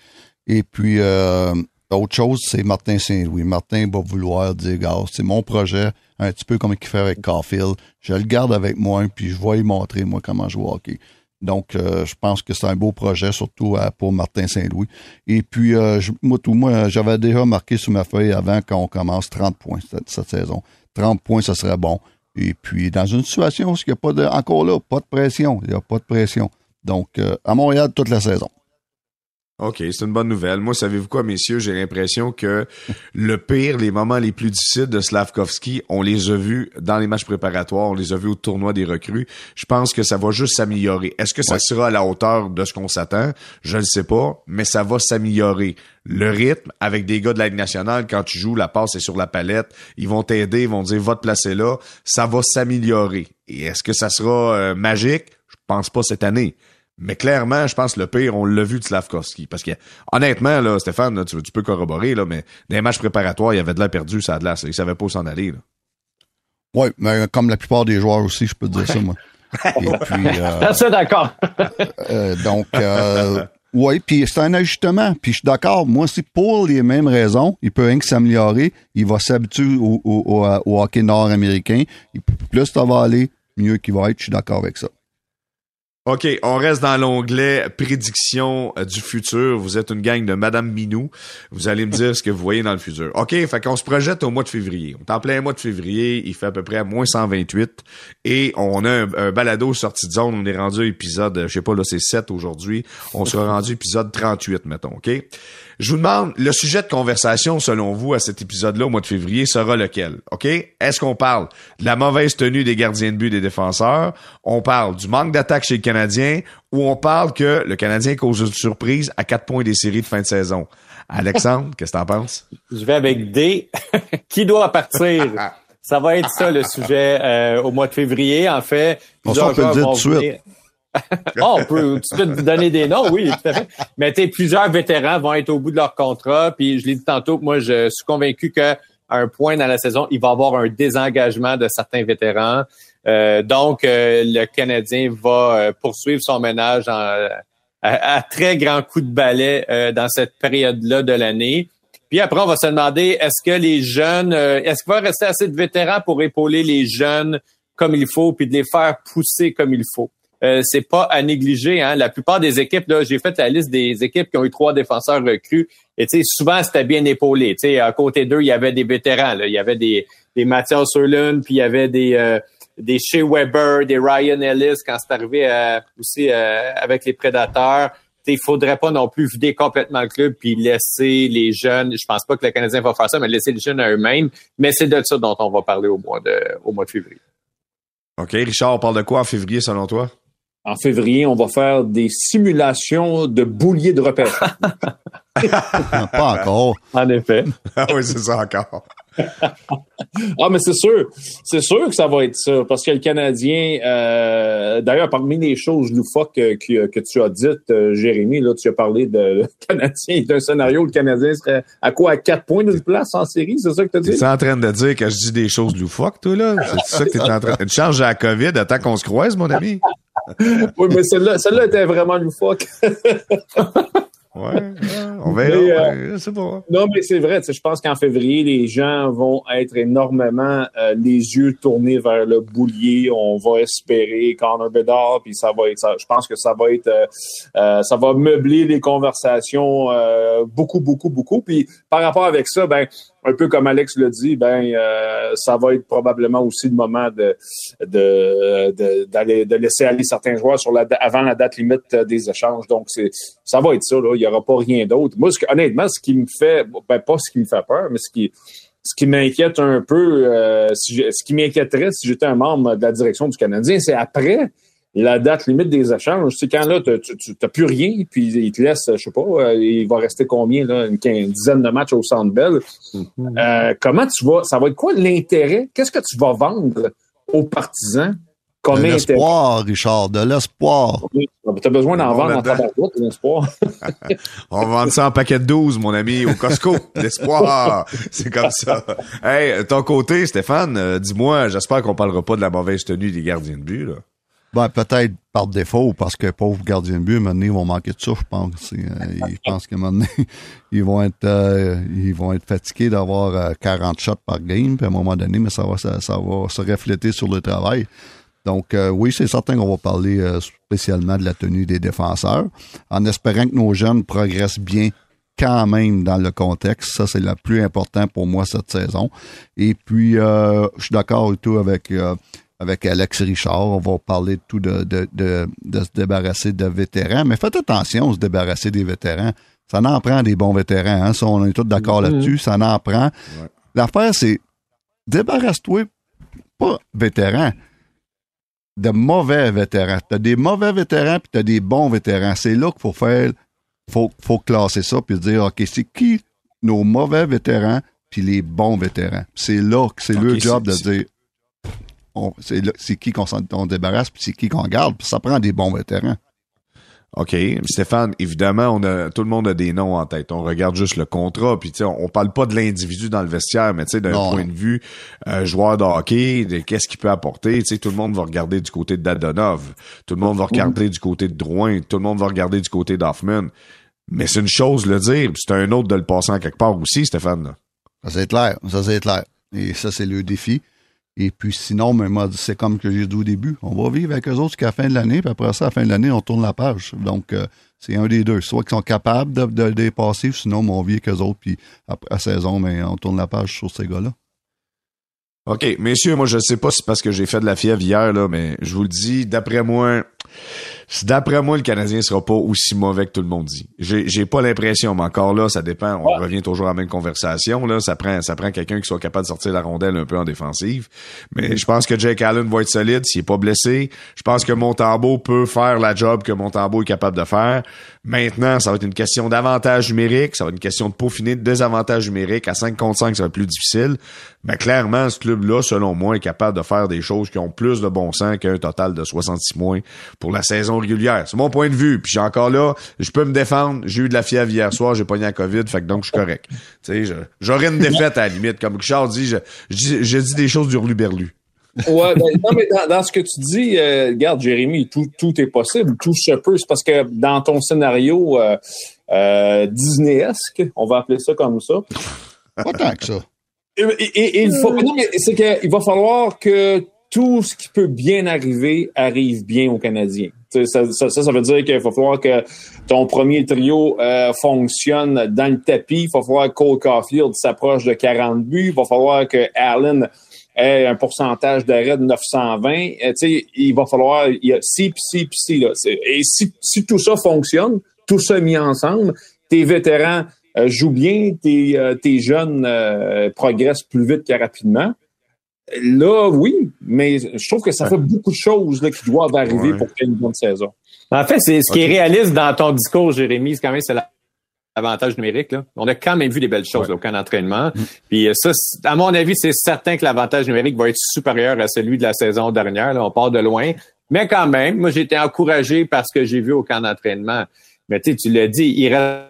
Et puis, euh, autre chose, c'est Martin Saint-Louis. Martin va vouloir dire, gars, c'est mon projet, un petit peu comme il fait avec Caulfield. Je le garde avec moi, puis je vais lui montrer, moi, comment jouer au hockey. Donc, euh, je pense que c'est un beau projet, surtout euh, pour Martin Saint-Louis. Et puis, euh, moi, tout, moi, j'avais déjà marqué sur ma feuille avant qu'on commence 30 points cette, saison. 30 points, ça serait bon. Et puis, dans une situation où il n'y a pas de, encore là, pas de pression. Il n'y a pas de pression. Donc, à Montréal, toute la saison. OK, c'est une bonne nouvelle. Moi, savez-vous quoi, messieurs? J'ai l'impression que le pire, les moments les plus difficiles de Slavkovski, on les a vus dans les matchs préparatoires, on les a vus au tournoi des recrues. Je pense que ça va juste s'améliorer. Est-ce que ça sera à la hauteur de ce qu'on s'attend? Je ne sais pas, mais ça va s'améliorer. Le rythme, avec des gars de la nationale, quand tu joues, la passe est sur la palette, ils vont t'aider, ils vont dire, va te placer là. Ça va s'améliorer. Et est-ce que ça sera euh, magique? Je pense pas cette année. Mais clairement, je pense que le pire, on l'a vu de Slavkovski. Parce que, honnêtement, là, Stéphane, tu, peux corroborer, là, mais dans les matchs préparatoires, il y avait de l'air perdu, ça de l'air. Il savait pas où s'en aller. Oui, mais comme la plupart des joueurs aussi, je peux te dire ça, moi. Et puis, euh, ça, d'accord. euh, donc, euh, oui, puis c'est un ajustement. Puis je suis d'accord. Moi, c'est pour les mêmes raisons. Il peut rien que s'améliorer. Il va s'habituer au, au, au, hockey nord-américain. Plus ça va aller, mieux qu'il va être. Je suis d'accord avec ça. OK, on reste dans l'onglet prédiction euh, du futur. Vous êtes une gang de Madame Minou. Vous allez me dire ce que vous voyez dans le futur. OK, fait qu'on se projette au mois de février. On est en plein mois de février. Il fait à peu près à moins 128. Et on a un, balado sorti de zone. On est rendu à épisode, je sais pas, là, c'est 7 aujourd'hui. On sera rendu épisode 38, mettons, OK? Je vous demande, le sujet de conversation, selon vous, à cet épisode-là, au mois de février, sera lequel? OK? Est-ce qu'on parle de la mauvaise tenue des gardiens de but des défenseurs? On parle du manque d'attaque chez le Canadien? Ou on parle que le Canadien cause une surprise à quatre points des séries de fin de saison? Alexandre, qu'est-ce que t'en penses? Je vais avec D. Qui doit partir? Ça va être ça le sujet euh, au mois de février. En fait, on peut le dire tout de suite. Oh, on peut, tu peux donner des noms, oui. Mais tu plusieurs vétérans vont être au bout de leur contrat. Puis je l'ai dit tantôt, moi, je suis convaincu qu'à un point dans la saison, il va y avoir un désengagement de certains vétérans. Euh, donc, euh, le Canadien va euh, poursuivre son ménage à, très grand coup de balai dans cette période-là de l'année. Puis après, on va se demander, est-ce que les jeunes, est-ce qu'il va rester assez de vétérans pour épauler les jeunes comme il faut, puis de les faire pousser comme il faut? Euh, c'est pas à négliger. Hein. La plupart des équipes, là, j'ai fait la liste des équipes qui ont eu trois défenseurs recrues. Et souvent, c'était bien épaulé. sais, à côté d'eux, il y avait des vétérans. Là. Il y avait des, des Mathias Surlund, puis il y avait des, euh, des Shea Weber, des Ryan Ellis quand c'est arrivé euh, aussi avec les Prédateurs. Il faudrait pas non plus vider complètement le club puis laisser les jeunes. Je pense pas que le Canadien va faire ça, mais laisser les jeunes à eux-mêmes. Mais c'est de ça dont on va parler au mois de, au mois de février. OK. Richard, on parle de quoi en février selon toi? En février, on va faire des simulations de bouliers de repère. Pas encore. En effet. ah oui, c'est ça encore. ah, mais c'est sûr. C'est sûr que ça va être ça. Parce que le Canadien, euh, d'ailleurs, parmi les choses loufoques que, que, tu as dites, euh, Jérémy, là, tu as parlé de Canadien, d'un scénario où le Canadien serait à quoi? À quatre points d'une place en série? C'est ça que tu as dit? Tu es en train de dire que je dis des choses loufoques, toi, là? C'est ça que tu es en train de changer à la COVID attends qu'on se croise, mon ami? oui, mais celle-là, celle-là était vraiment loufoque. Ouais, on verra. Euh, non, mais c'est vrai. Je pense qu'en février, les gens vont être énormément euh, les yeux tournés vers le boulier. On va espérer Connor Bedard, puis ça va être. je pense que ça va être, euh, ça va meubler les conversations beaucoup, beaucoup, beaucoup. Puis par rapport avec ça, ben un peu comme Alex le dit, ben euh, ça va être probablement aussi le moment de de, d'aller de laisser aller certains joueurs sur la avant la date limite des échanges. Donc c'est ça va être ça là. Il y aura pas rien d'autre. Moi, honnêtement, ce qui me fait, ben pas ce qui me fait peur, mais ce qui ce qui m'inquiète un peu, euh, ce qui m'inquiéterait si j'étais un membre de la direction du Canadien, c'est après la date limite des échanges, c'est quand là, tu n'as plus rien, puis il te laisse, je sais pas, euh, il va rester combien, là, une quinzaine de matchs au Centre Bell. Mm-hmm. Euh, comment tu vas, ça va être quoi l'intérêt? Qu'est-ce que tu vas vendre aux partisans? Comme de l'espoir, Richard, de l'espoir. Tu as besoin d'en vendre en tabac, de l'espoir. On va vendre ça en paquet de 12, mon ami, au Costco. L'espoir. C'est comme ça. Hey, ton côté, Stéphane, euh, dis-moi, j'espère qu'on parlera pas de la mauvaise tenue des gardiens de but, là. Ben, peut-être par défaut, parce que pauvres gardiens de but, maintenant, ils vont manquer de ça, je pense. Euh, ils pensent que maintenant, ils vont être, euh, ils vont être fatigués d'avoir 40 euh, shots par game, puis à un moment donné, mais ça va, ça, va se refléter sur le travail. Donc, oui, c'est certain qu'on va parler spécialement de la tenue des défenseurs, en espérant que nos jeunes progressent bien quand même dans le contexte. Ça, c'est le plus important pour moi cette saison. Et puis, je suis d'accord et tout avec avec Alex Richard. On va parler de tout de, de, de, se débarrasser de vétérans. Mais faites attention, se débarrasser des vétérans. Ça en prend des bons vétérans. Hein? on est tous d'accord mm-hmm. là-dessus. Ça en prend. L'affaire, c'est débarrasse-toi, pas vétérans, de mauvais vétérans. Tu as des mauvais vétérans puis tu as des bons vétérans. C'est là qu'il faut faire, faut, faut classer ça puis dire, OK, c'est qui nos mauvais vétérans puis les bons vétérans? C'est là que c'est le job de dire, c'est qui qu'on débarrasse, puis c'est qui qu'on garde, puis ça prend des bons vétérans. OK. Stéphane, évidemment, on a tout le monde a des noms en tête. On regarde juste le contrat, puis on, on parle pas de l'individu dans le vestiaire, mais d'un point de vue euh, joueur de hockey, qu'est-ce qu'il peut apporter, tout le monde va regarder du côté de Dadonov, tout le monde va regarder du côté de Drouin, tout le monde va regarder du côté d'Hoffman. Mais c'est une chose le dire, c'est un autre de le passer en quelque part aussi, Stéphane. Ça c'est clair, ça c'est clair. Et ça c'est le défi. Et puis sinon, c'est comme que j'ai dit au début, on va vivre avec eux autres jusqu'à la fin de l'année, puis après ça, à la fin de l'année, on tourne la page. Donc, euh, c'est un des deux. Soit qu'ils sont capables de, de, dépasser, sinon, on vit avec eux autres, puis après la saison, on tourne la page sur ces gars-là. OK, messieurs, moi, je sais pas si c'est parce que j'ai fait de la fièvre hier, là, mais je vous le dis, d'après moi, D'après moi, le Canadien sera pas aussi mauvais que tout le monde dit. J'ai pas l'impression, mais encore là, ça dépend. On revient toujours à la même conversation. Là, ça prend, ça prend quelqu'un qui soit capable de sortir la rondelle un peu en défensive. Mais je pense que Jake Allen va être solide s'il est pas blessé. Je pense que Montembeau peut faire la job que Montembeau est capable de faire. Maintenant, ça va être une question d'avantage numérique, ça va être une question de peaufiner de désavantage numérique. À 5 contre 5, ça va être plus difficile. Mais clairement, ce club-là, selon moi, est capable de faire des choses qui ont plus de bon sens qu'un total de 66 mois pour la saison régulière. C'est mon point de vue. Puis j'ai encore là, je peux me défendre. J'ai eu de la fièvre hier soir, j'ai pogné la COVID, fait que donc je suis correct. J'aurais une défaite à la limite. Comme Richard dit, je, je, dis des choses du berlu. Ouais, ben, non, mais dans, dans, ce que tu dis, euh, regarde, Jérémy, tout, tout est possible, tout se peut. C'est parce que dans ton scénario euh, euh, Disneyesque, on va appeler ça comme ça. Pas tant que ça. Et, et, et il faut, non, mais c'est qu'il va falloir que tout ce qui peut bien arriver arrive bien aux Canadiens. Ça, ça, ça, veut dire qu'il va falloir que ton premier trio euh, fonctionne dans le tapis. Il va falloir que Cole Caulfield s'approche de 40 buts. Il va falloir que Allen ait un pourcentage d'arrêt de 920. Euh, il va falloir... Il y a puis ci, puis ci. Là. Et si, si tout ça fonctionne, tout ça mis ensemble, tes vétérans euh, jouent bien, tes, euh, tes jeunes euh, progressent plus vite que rapidement. Là, oui, mais je trouve que ça fait beaucoup de choses là, qui doivent arriver Ouais. pour qu'il y ait une bonne saison. En fait, c'est ce qui est réaliste dans ton discours, Jérémy, c'est quand même c'est l'avantage numérique. Là. On a quand même vu des belles choses là, au camp d'entraînement. Puis euh, ça, à mon avis, c'est certain que l'avantage numérique va être supérieur à celui de la saison dernière. Là. On part de loin. Mais quand même, moi, j'ai été encouragé par ce que j'ai vu au camp d'entraînement. Mais tu sais, tu l'as dit, il reste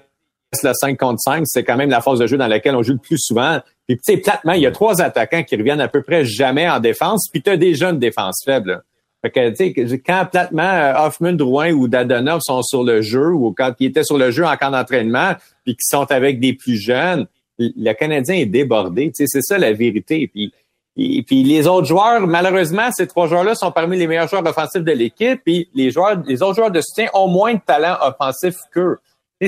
le 5 contre 5. C'est quand même la phase de jeu dans laquelle on joue le plus souvent. Puis, tu sais, platement, il y a trois attaquants qui reviennent à peu près jamais en défense. Puis, tu as des jeunes défense faibles. Fait que, tu sais, quand platement euh, Hoffman, Drouin ou Dadonov sont sur le jeu ou quand ils étaient sur le jeu en camp d'entraînement puis qu'ils sont avec des plus jeunes, le Canadien est débordé. Tu sais, c'est ça la vérité. Puis, et puis les autres joueurs, malheureusement, ces trois joueurs-là sont parmi les meilleurs joueurs offensifs de l'équipe. Puis les joueurs, les autres joueurs de soutien ont moins de talent offensif qu'eux.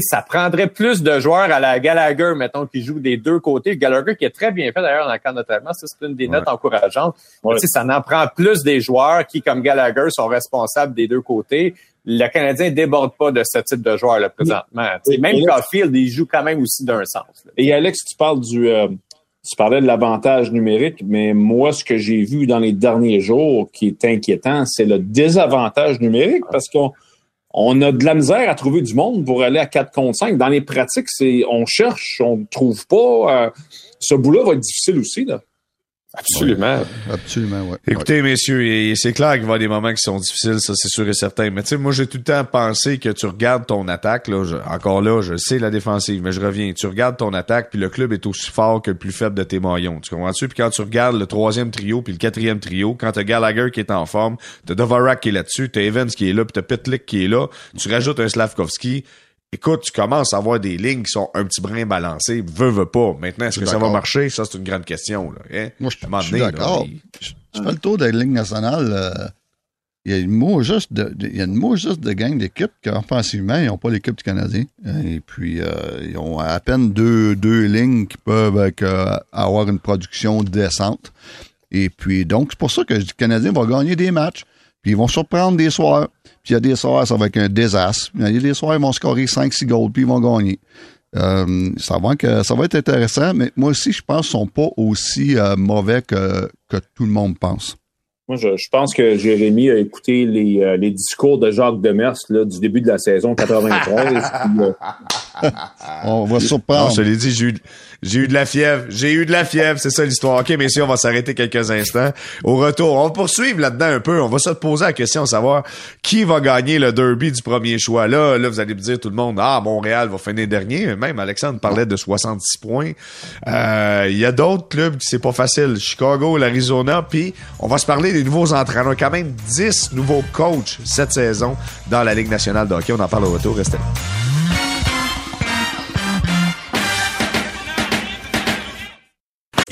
Ça prendrait plus de joueurs à la Gallagher, mettons, qui jouent des deux côtés. Gallagher qui est très bien fait d'ailleurs dans le camp d'entraînement, ça c'est une des notes encourageantes. Ouais. Tu sais, ça en prend plus des joueurs qui, comme Gallagher, sont responsables des deux côtés. Le Canadien déborde pas de ce type de joueurs là présentement. Même là- Caulfield, il joue quand même aussi d'un sens. là. Et Alex, tu parles du, euh, tu parlais de l'avantage numérique, mais moi, ce que j'ai vu dans les derniers jours qui est inquiétant, c'est le désavantage numérique parce qu'on on a de la misère à trouver du monde pour aller à 4 contre 5. Dans les pratiques, c'est on cherche, on ne trouve pas. euh, ce bout-là va être difficile aussi. Là. Absolument. Absolument, ouais. Écoutez, messieurs, et c'est clair qu'il va y avoir des moments qui sont difficiles, ça c'est sûr et certain. Mais tu sais, moi j'ai tout le temps pensé que tu regardes ton attaque, là, je- encore là, je sais la défensive, mais je reviens. Tu regardes ton attaque, puis le club est aussi fort que le plus faible de tes maillons. Tu comprends-tu? Puis quand tu regardes le troisième trio, puis le quatrième trio, quand t'as Gallagher qui est en forme, t'as Dvorak qui est là-dessus, t'as Evans qui est là, puis t'as Petlik qui est là, tu rajoutes un Slavkovski. Écoute, tu commences à avoir des lignes qui sont un petit brin balancées. Veux, veux pas. Maintenant, est-ce que ça va marcher? Ça, c'est une grande question. Là, hein? Moi, je, suis d'accord. il- Je je fais le tour de la Ligue nationale. euh, il y a une mot juste de, de- il y a une mot juste de gang d'équipe qu'offensivement, ils n'ont pas l'équipe du Canadien. Et puis, euh, ils ont à peine deux, deux lignes qui peuvent euh, avoir une production décente. Et puis, donc, c'est pour ça que le Canadien va gagner des matchs. Puis, ils vont surprendre des soirs. Puis, il y a des soirs, ça va être un désastre. Il y a des soirs, ils vont scorer 5-6 goals, puis ils vont gagner. Euh, ça, va être intéressant, mais moi aussi, je pense qu'ils sont pas aussi euh, mauvais que, que tout le monde pense. Moi, je, je pense que Jérémy a écouté les, euh, les discours de Jacques Demers là, du début de la saison 93. puis, euh, On va Non, surprendre. je l'ai dit, j'ai eu, j'ai eu de la fièvre. J'ai eu de la fièvre, c'est ça l'histoire. OK, messieurs, on va s'arrêter quelques instants. Au retour, on va poursuivre là-dedans un peu. On va se poser la question, savoir qui va gagner le derby du premier choix. Là, là, vous allez me dire tout le monde, ah, Montréal va finir dernier. Même Alexandre parlait de 66 points. Euh, Il y a d'autres clubs qui c'est pas facile. Chicago, l'Arizona, puis on va se parler des nouveaux entraîneurs. Quand même 10 nouveaux coachs cette saison dans la Ligue nationale de hockey. On en parle au retour. Restez là.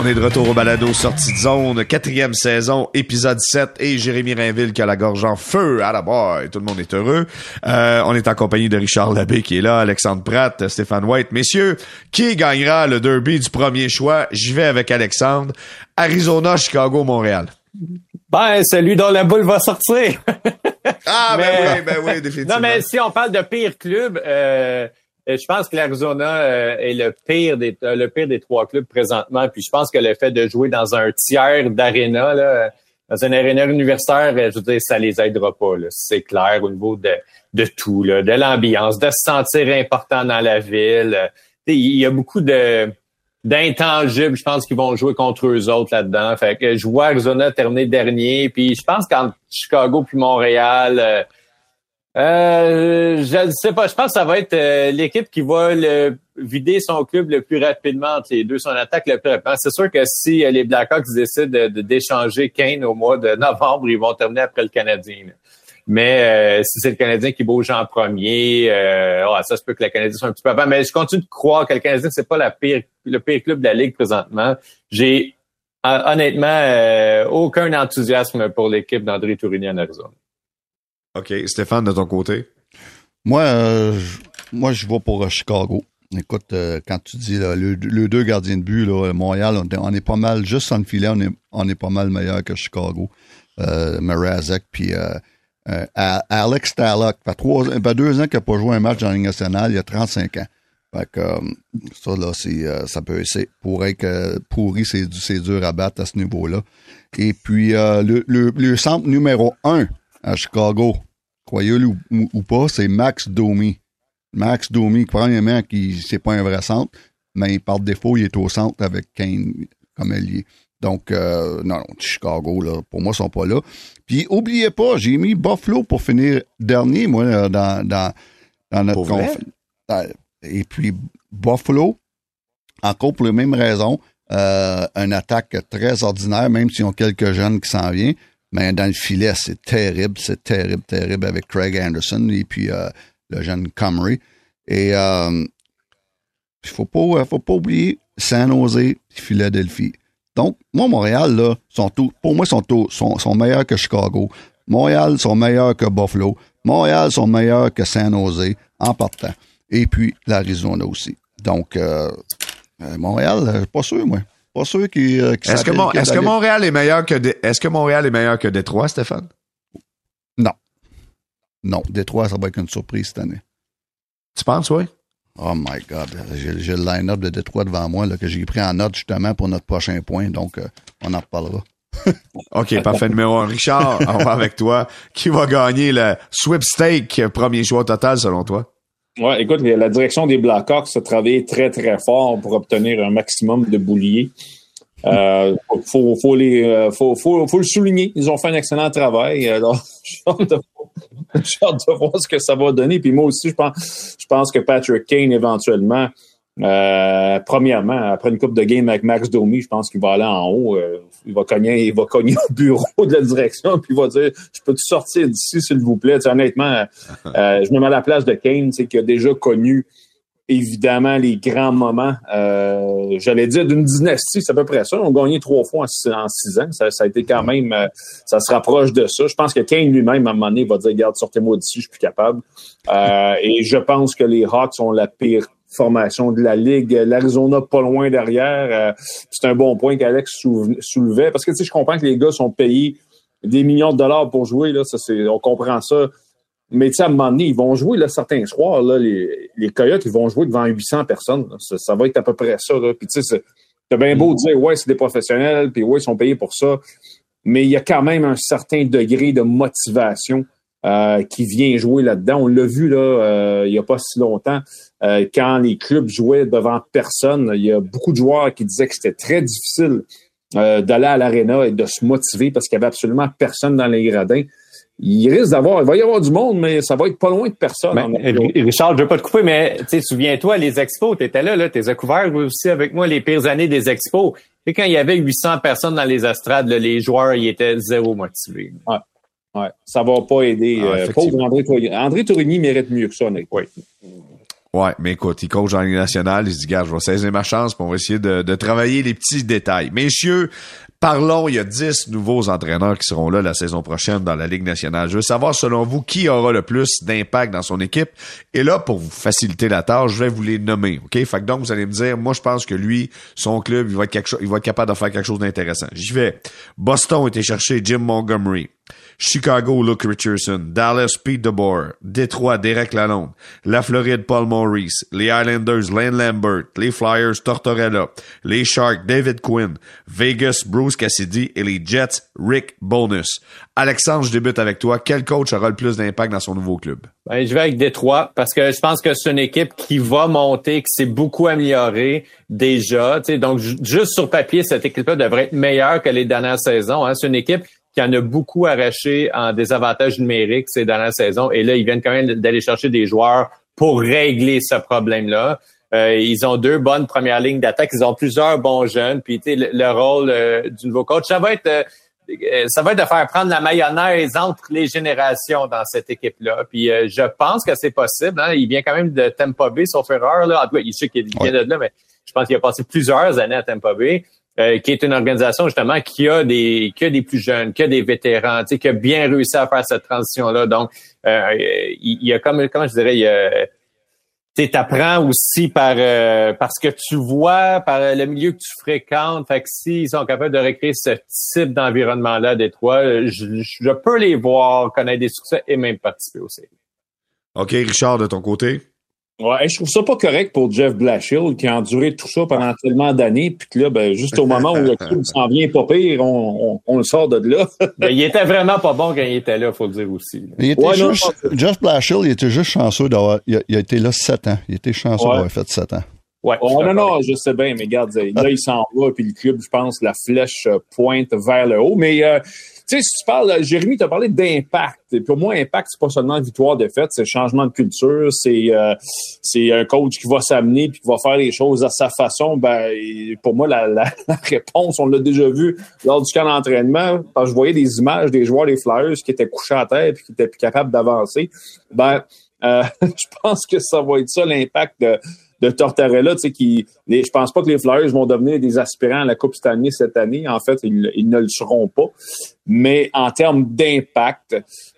On est de retour au balado sortie de zone, quatrième saison, épisode 7, et Jérémy Rainville qui a la gorge en feu à la barre, tout le monde est heureux. Euh, on est en compagnie de Richard Labbé qui est là, Alexandre Pratt, Stéphane White. Messieurs, qui gagnera le derby du premier choix? J'y vais avec Alexandre. Arizona, Chicago, Montréal. Ben, celui dont la boule va sortir. Ah, ben Mais- oui, ben oui, définitivement. non, mais si on parle de pire club, euh, je pense que l'Arizona est le pire des le pire des trois clubs présentement. Puis je pense que le fait de jouer dans un tiers d'aréna, dans une aréna universitaire, je veux dire, ça les aidera pas. C'est clair au niveau de, de tout, là, de l'ambiance, de se sentir important dans la ville. Il y a beaucoup de d'intangibles, je pense qu'ils vont jouer contre eux autres là-dedans. Fait que je vois Arizona terminer dernier, puis je pense qu'entre Chicago puis Montréal, euh, euh, je ne sais pas, je pense que ça va être euh, l'équipe qui va le, vider son club le plus rapidement entre les deux, son attaque le plus rapidement. C'est sûr que si les Blackhawks décident de, d'échanger Kane au mois de novembre, ils vont terminer après le Canadien. Mais euh, si c'est le Canadien qui bouge en premier, euh, ça se peut que le Canadien soit un petit peu avant. Mais je continue de croire que le Canadien, c'est pas le pire club de la Ligue présentement. J'ai honnêtement euh, aucun enthousiasme pour l'équipe d'André Tourigny en Arizona. OK. Stéphane, de ton côté? Moi, je, moi, je vais pour Chicago. Écoute, quand tu dis le, deux gardiens de but, là, Montréal, on, est pas mal, juste le filet, on est, pas mal meilleur que Chicago. Euh, puis euh, Alex Tallock, fait, trois, fait deux ans qu'il n'a pas joué un match dans la Ligue nationale, il y a 35 ans. Fait que, euh, ça, là, euh, ça peut, c'est, pourrait que pourri, c'est, c'est dur à battre à ce niveau-là. Et puis, le, le, le, centre numéro un à Chicago, croyez-le ou, pas, c'est Max Domi. Max Domi, premièrement, qui, c'est pas un vrai centre, mais par défaut, il est au centre avec Kane comme allié. Donc, euh, non, Chicago, là, pour moi, ils sont pas là. Puis, oubliez pas, j'ai mis Buffalo pour finir dernier, moi, euh, dans, dans, dans notre conférence. Et puis, Buffalo, encore pour les mêmes raisons, euh, une attaque très ordinaire, même s'ils ont quelques jeunes qui s'en viennent. Mais dans le filet, c'est terrible, c'est terrible, terrible avec Craig Anderson et puis euh, le jeune Comrie. Et il faut pas, faut pas oublier San Jose, Philadelphie. Donc, moi, Montréal, là, sont tout, pour moi, sont, sont, meilleurs que Chicago. Montréal sont meilleurs que Buffalo. Montréal sont meilleurs que San Jose en partant. Et puis l'Arizona aussi. Donc, euh, euh Montréal, euh, pas sûr, moi. Pas sûr qu'il euh, Est-ce que, est que, Montréal est meilleur que est-ce que Montréal est meilleur que Détroit, Stéphane? Non. Non, Détroit, ça va être une surprise cette année. Tu penses, oui? Oh my God. J'ai le line-up de Détroit devant moi là, que j'ai pris en note justement pour notre prochain point. Donc, euh, on en reparlera. OK, parfait. Numéro un. Richard, on va avec toi. Qui va gagner le sweepstake premier choix total selon toi? Ouais, écoute, la direction des Blackhawks a travaillé très, très fort pour obtenir un maximum de bouliers. Euh, faut, faut, les, euh, faut, faut, faut, le souligner. Ils ont fait un excellent travail. Alors, j'ai hâte, de voir ce que ça va donner. Puis moi aussi, je pense, je pense que Patrick Kane, éventuellement, euh, premièrement, après une coupe de game avec Max Domi, je pense qu'il va aller en haut. Euh, il va cogner, il va cogner au bureau de la direction, puis il va dire Je peux-tu sortir d'ici, s'il vous plaît? honnêtement, je me mets à la place de Kane, qui a déjà connu évidemment les grands moments, euh, j'allais dire d'une dynastie, c'est à peu près ça. On a gagné trois fois en six, ans. Ça, a été quand même, euh, ça se rapproche de ça. Je pense que Kane lui-même, à un moment donné, va dire, regarde, sortez-moi d'ici, je suis plus capable. Euh, et je pense que les Hawks ont la pire formation de la Ligue. L'Arizona pas loin derrière. c'est un bon point qu'Alex soulevait. Parce que, tu sais, je comprends que les gars sont payés des millions de dollars pour jouer. Là, ça, c'est, on comprend ça. Mais tu sais, à un moment donné, ils vont jouer là, certains soirs, là, les, les Coyotes, ils vont jouer devant 800 personnes. Ça, va être à peu près ça. Là. Puis tu sais, t'as bien beau dire, ouais, c'est des professionnels, puis ouais, ils sont payés pour ça. Mais il y a quand même un certain degré de motivation euh, qui vient jouer là-dedans. On l'a vu là, euh, il n'y a pas si longtemps, euh, quand les clubs jouaient devant personne, il y a beaucoup de joueurs qui disaient que c'était très difficile d'aller à l'aréna et de se motiver parce qu'il n'y avait absolument personne dans les gradins il risque d'avoir, il va y avoir du monde, mais ça va être pas loin de personne. Richard, je veux pas te couper, mais souviens-toi, les expos, tu étais là, là, tu as couvert aussi avec moi les pires années des expos. Et quand il y avait 800 personnes dans les estrades, les joueurs, ils étaient zéro motivés. Ouais. Ouais. Ça va pas aider. Ah, euh, pauvre André Tourigny. André Tourigny mérite mieux que ça, honnêtement. Oui. Ouais, mais écoute, il coach en Ligue nationale, il se dit, gars, je vais saisir ma chance, pour essayer de, de travailler les petits détails. Messieurs, Parlons, il y a 10 nouveaux entraîneurs qui seront là la saison prochaine dans la Ligue nationale. Je veux savoir, selon vous, qui aura le plus d'impact dans son équipe? Et là, pour vous faciliter la tâche, je vais vous les nommer. OK? Fait que donc, vous allez me dire, moi, je pense que lui, son club, il va être, quelque il va être capable de faire quelque chose d'intéressant. J'y vais. Boston a été chercher Jim Montgomery. Chicago, Luke Richardson. Dallas, Pete DeBoer. Détroit, Derek Lalonde. La Floride, Paul Maurice. Les Islanders, Lane Lambert. Les Flyers, Tortorella. Les Sharks, David Quinn. Vegas, Bruce Cassidy. Et les Jets, Rick Bonus. Alexandre, je débute avec toi. Quel coach aura le plus d'impact dans son nouveau club? Ben, je vais avec Détroit parce que je pense que c'est une équipe qui va monter, qui s'est beaucoup améliorée déjà. donc, juste sur papier, cette équipe-là devrait être meilleure que les dernières saisons. Hein. C'est une équipe qui en a beaucoup arraché en désavantage numérique ces dernières saisons. Et là, ils viennent quand même d'aller chercher des joueurs pour régler ce problème-là. Euh, ils ont deux bonnes premières lignes d'attaque. Ils ont plusieurs bons jeunes. Puis, le, le rôle euh, du nouveau coach, ça va être euh, ça va être de faire prendre la mayonnaise entre les générations dans cette équipe-là. Puis je pense que c'est possible. Hein. Il vient quand même de Tampa Bay, sauf erreur. Là. En tout cas, il sait qu'il vient de là, mais je pense qu'il a passé plusieurs années à Tampa Bay. Euh, qui est une organisation justement qui a des qui a des plus jeunes, qui a des vétérans, tu sais, qui a bien réussi à faire cette transition-là. Donc, euh, il, y a comme comment je dirais, il y a tu apprends aussi par euh, parce que tu vois, par le milieu que tu fréquentes. Fait que s'ils sont capables de recréer ce type d'environnement-là des trois, je, je, peux les voir connaître des succès et même participer aussi. OK, Richard, de ton côté? Ouais, je trouve ça pas correct pour Jeff Blashill qui a enduré tout ça pendant tellement d'années, puis que là, ben, juste au moment où le club s'en vient pas pire, on, on, le sort de là. ben, il était vraiment pas bon quand il était là, faut le dire aussi. Il était juste, Jeff Blashill, il était juste chanceux d'avoir. Il, a été là sept ans. Il était chanceux d'avoir fait sept ans. Ouais, oh, non, non, je sais bien, mais regarde, là, il s'en va, puis le club, je pense, la flèche pointe vers le haut. Mais euh, sais, si tu parles, Jérémy, tu as parlé d'impact. Pour moi, impact, c'est pas seulement victoire défaite, c'est changement de culture, c'est euh, c'est un coach qui va s'amener puis qui va faire les choses à sa façon. Ben, pour moi, la, la, réponse, on l'a déjà vu lors du camp d'entraînement, quand je voyais des images des joueurs des Flyers qui étaient couchés à terre puis qui étaient plus capables d'avancer. Ben, euh, je pense que ça va être ça l'impact de de Tortorella, tu sais, qui, les, je pense pas que les Flyers vont devenir des aspirants à la Coupe Stanley cette année. En fait, ils, ne le seront pas. Mais en termes d'impact,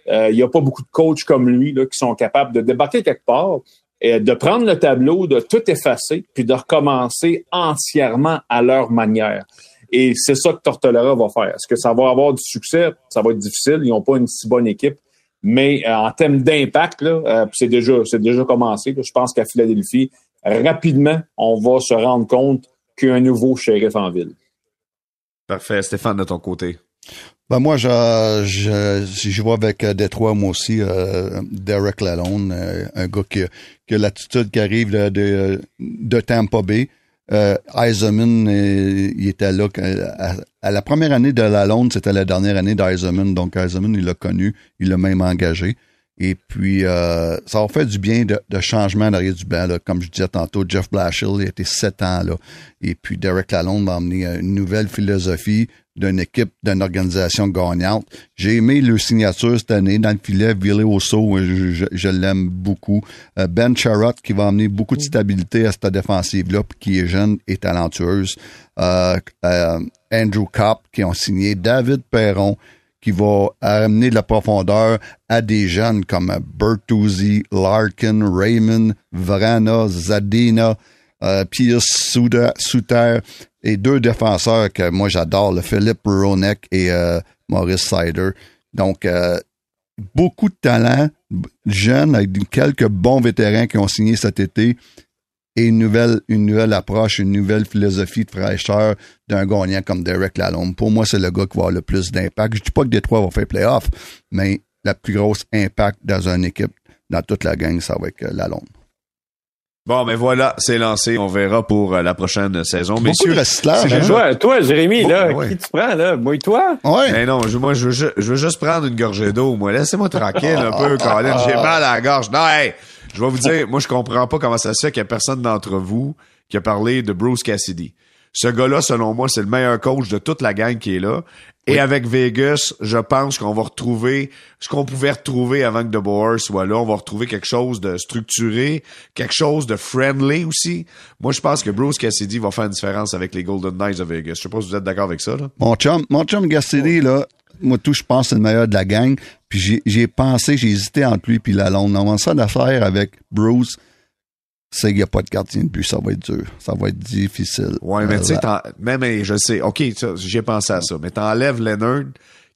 euh, il n'y a pas beaucoup de coachs comme lui là, qui sont capables de débarquer quelque part et de prendre le tableau, de tout effacer, puis de recommencer entièrement à leur manière. Et c'est ça que Tortorella va faire. Est-ce que ça va avoir du succès? Ça va être difficile. Ils n'ont pas une si bonne équipe. Mais euh, en termes d'impact, là, euh, c'est déjà, c'est déjà commencé. Je pense qu'à Philadelphie, rapidement, on va se rendre compte qu'il y a un nouveau shérif en ville. Parfait. Stéphane, de ton côté. Ben moi, je, je, je vois avec euh, Détroit, moi aussi, euh, Derek Lalonde, euh, un gars qui, qui a l'attitude qui arrive de, de, Tampa Bay. Euh, Eisenman, il était là. À, la première année de Lalonde, c'était la dernière année d'Eisenman. Donc, Eisenman, il l'a connu, il l'a même engagé. Et puis, euh, ça a fait du bien de, de changement derrière du banc. Là. Comme je disais tantôt, Jeff Blashill, il était sept ans là. Et puis, Derek Lalonde m'a amené une nouvelle philosophie d'une équipe, d'une organisation gagnante. J'ai aimé le signature cette année dans le filet, Ville Osso, je, je, l'aime beaucoup. Euh, ben Charrot qui va amener beaucoup de stabilité à cette défensive-là, qui est jeune et talentueuse. Euh, Andrew Kopp qui ont signé David Perron qui va amener de la profondeur à des jeunes comme Bertuzzi, Larkin, Raymond, Vrana, Zadina, euh, Pierce Souter et deux défenseurs que moi j'adore, le Philippe Ronek et euh, Maurice Sider. Donc, euh, beaucoup de talent, jeunes avec quelques bons vétérans qui ont signé cet été et une nouvelle, une nouvelle approche, une nouvelle philosophie de fraîcheur d'un gagnant comme Derek Lalonde. Pour moi, c'est le gars qui va avoir le plus d'impact. Je dis pas que Détroit va faire playoff, mais la plus grosse impact dans une équipe, dans toute la gang, ça va être euh, Lalonde. Bon, mais voilà, c'est lancé. On verra pour euh, la prochaine saison. Beaucoup Messieurs, de hein? toi, Jérémy, là, qui tu prends, là? Mouille-toi? Ouais. Mais non, je, moi, je veux, je veux, juste prendre une gorgée d'eau, moi. Laissez-moi tranquille un peu, Colin. J'ai mal à la gorge. Non, hey! Je vais vous dire, moi, je comprends pas comment ça se fait qu'il y a personne d'entre vous qui a parlé de Bruce Cassidy. Ce gars-là, selon moi, c'est le meilleur coach de toute la gang qui est là. Et avec Vegas, je pense qu'on va retrouver ce qu'on pouvait retrouver avant que De Boer soit là. On va retrouver quelque chose de structuré, quelque chose de friendly aussi. Moi, je pense que Bruce Cassidy va faire une différence avec les Golden Knights de Vegas. Je sais pas si vous êtes d'accord avec ça. Là. Mon chum, mon chum Cassidy, là, moi tout, je pense que c'est le meilleur de la gang. Puis j'ai pensé, j'ai hésité entre lui puis la Londe. On ça d'affaire avec Bruce c'est qu'il n'y a pas de gardien de but, ça va être dur. Ça va être difficile. Ouais, mais tu sais, même, je sais, OK, j'ai pensé à ça, mais t'enlèves Leonard,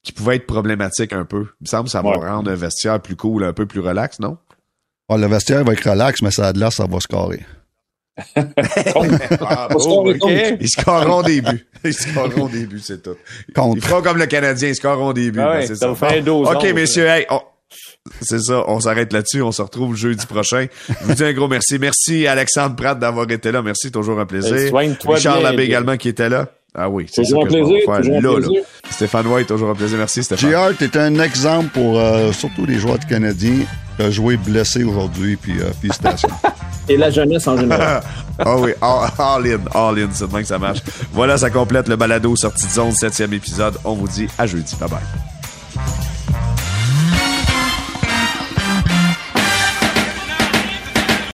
qui pouvait être problématique un peu. Il me semble que ça va rendre un vestiaire plus cool, un peu plus relax, non? Ah, le vestiaire va être relax, mais ça a de l'air, ça va scorer. ah, oh, okay. Ils scoreront des buts. Ils scoreront des buts, c'est tout. Contre. Ils feront comme le Canadien, ils scoreront des buts. Ah ben, c'est ça. OK, messieurs, hey, c'est ça, on s'arrête là-dessus. On se retrouve jeudi prochain. Je vous dis un gros merci. Merci Alexandre Pratt d'avoir été là. Merci, toujours un plaisir. Richard Labbé également qui était là. Ah oui, c'est toujours un plaisir. Toujours là, Stéphane White, toujours un plaisir. Merci Stéphane. JR, t'es un exemple pour euh, surtout les joueurs Canadiens qui ont joué blessé aujourd'hui, puis euh, félicitations. Et la jeunesse en général. ah oui, all, all, in, all in, c'est demain que ça marche. Voilà, ça complète le balado sortie de zone, septième épisode. On vous dit à jeudi. Bye bye.